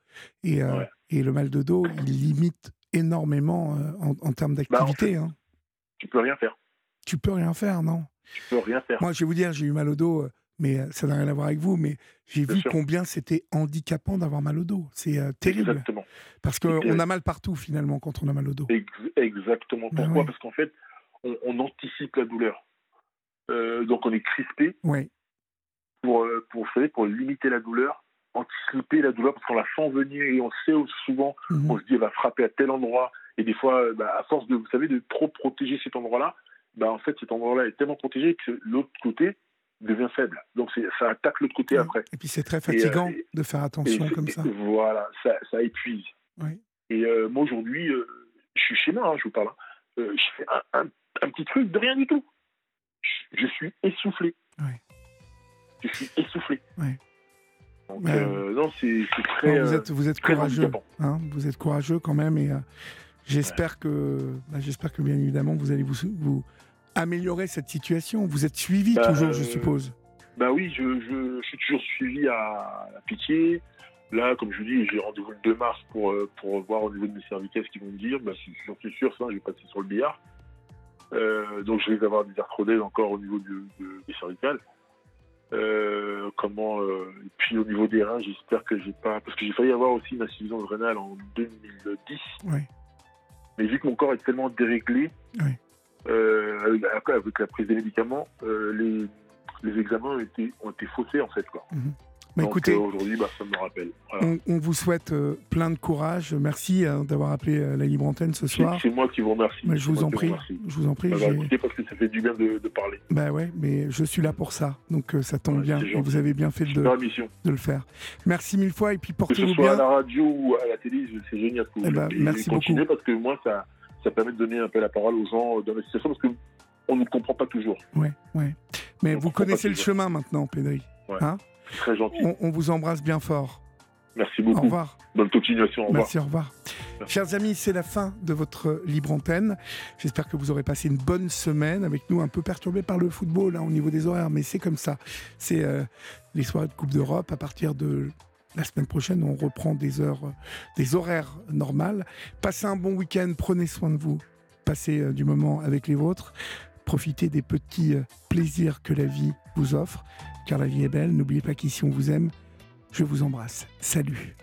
Et, euh, et, le mal de dos, il limite énormément en, termes bah, d'activité. Hein. Tu peux rien faire. Tu peux rien faire, non? Tu peux rien faire. Moi, je vais vous dire, j'ai eu mal au dos mais ça n'a rien à voir avec vous, mais j'ai vu combien c'était handicapant d'avoir mal au dos. C'est terrible. Exactement. Parce qu'on a mal partout finalement quand on a mal au dos. exactement. Ben Pourquoi? Parce qu'en fait, on, anticipe la douleur. Euh, donc on est crispé. Oui. Pour, pour, vous pour limiter la douleur, anticiper la douleur parce qu'on la sent venir et on sait souvent, mhm. on se dit elle va frapper à tel endroit. Et des fois, bah, à force de, vous savez, de trop protéger cet endroit-là, bah, en fait, cet endroit-là est tellement protégé que l'autre côté, devient faible. Donc ça attaque l'autre côté après. Et puis c'est très fatigant euh, de faire attention comme ça. Voilà, ça, ça épuise. Et euh, moi aujourd'hui, euh, je suis chez moi, hein, je vous parle. Hein. je fais un, un, petit truc de rien du tout. Je, suis essoufflé. Je suis essoufflé. Donc, non, c'est très. vous êtes, vous êtes courageux. Hein vous êtes courageux quand même et j'espère que, bah, j'espère que bien évidemment vous allez vous, vous améliorer cette situation Vous êtes suivi bah, toujours, je suppose Bah oui, je, je, suis toujours suivi à la pitié. Là, comme je vous dis, j'ai rendez-vous le 2 mars pour, euh, pour voir au niveau de mes cervicales ce qu'ils vont me dire. Bah, j'en suis sûr, ça, je vais passer sur le billard. Euh, donc, je vais avoir des arthrodèses encore au niveau des cervicales. Euh, comment et puis au niveau des reins, j'espère que j'ai pas parce que j'ai failli avoir aussi une insuffisance rénale en 2010. Oui. Mais vu que mon corps est tellement déréglé, oui. Euh, avec, la prise des médicaments, euh, les, les, examens ont été, ont été faussés en fait. Quoi. Mhm. Mais écoutez, euh, aujourd'hui, bah, ça me rappelle. On, vous souhaite plein de courage. Merci hein, d'avoir appelé la Libre Antenne ce soir. C'est moi qui vous remercie. Je vous en prie. Je vous en prie. Bah, parce que ça fait du bien de, de, parler. Bah ouais, mais je suis là pour ça. Donc ça tombe bien. Et vous avez bien fait de, de, le faire. Merci mille fois et puis portez-vous bien. à la radio ou à la télé, c'est génial. Eh ben, merci beaucoup. parce que moi, ça ça permet de donner un peu la parole aux gens dans la situation parce qu'on ne comprend pas toujours. Oui, oui. Mais vous connaissez le chemin maintenant, Pédri. Hein? Très gentil. On, on vous embrasse bien fort. Merci beaucoup. Au revoir. Bonne continuation. Au revoir. Merci, au revoir. Chers amis, c'est la fin de votre libre antenne. J'espère que vous aurez passé une bonne semaine avec nous, un peu perturbé par le football hein, au niveau des horaires, mais c'est comme ça. C'est euh, les soirées de Coupe d'Europe. À partir de la semaine prochaine, on reprend des heures, euh, des horaires normales. Passez un bon week-end, prenez soin de vous, passez euh, du moment avec les vôtres, profitez des petits plaisirs que la vie vous offre, car la vie est belle. N'oubliez pas qu'ici on vous aime. Je vous embrasse. Salut.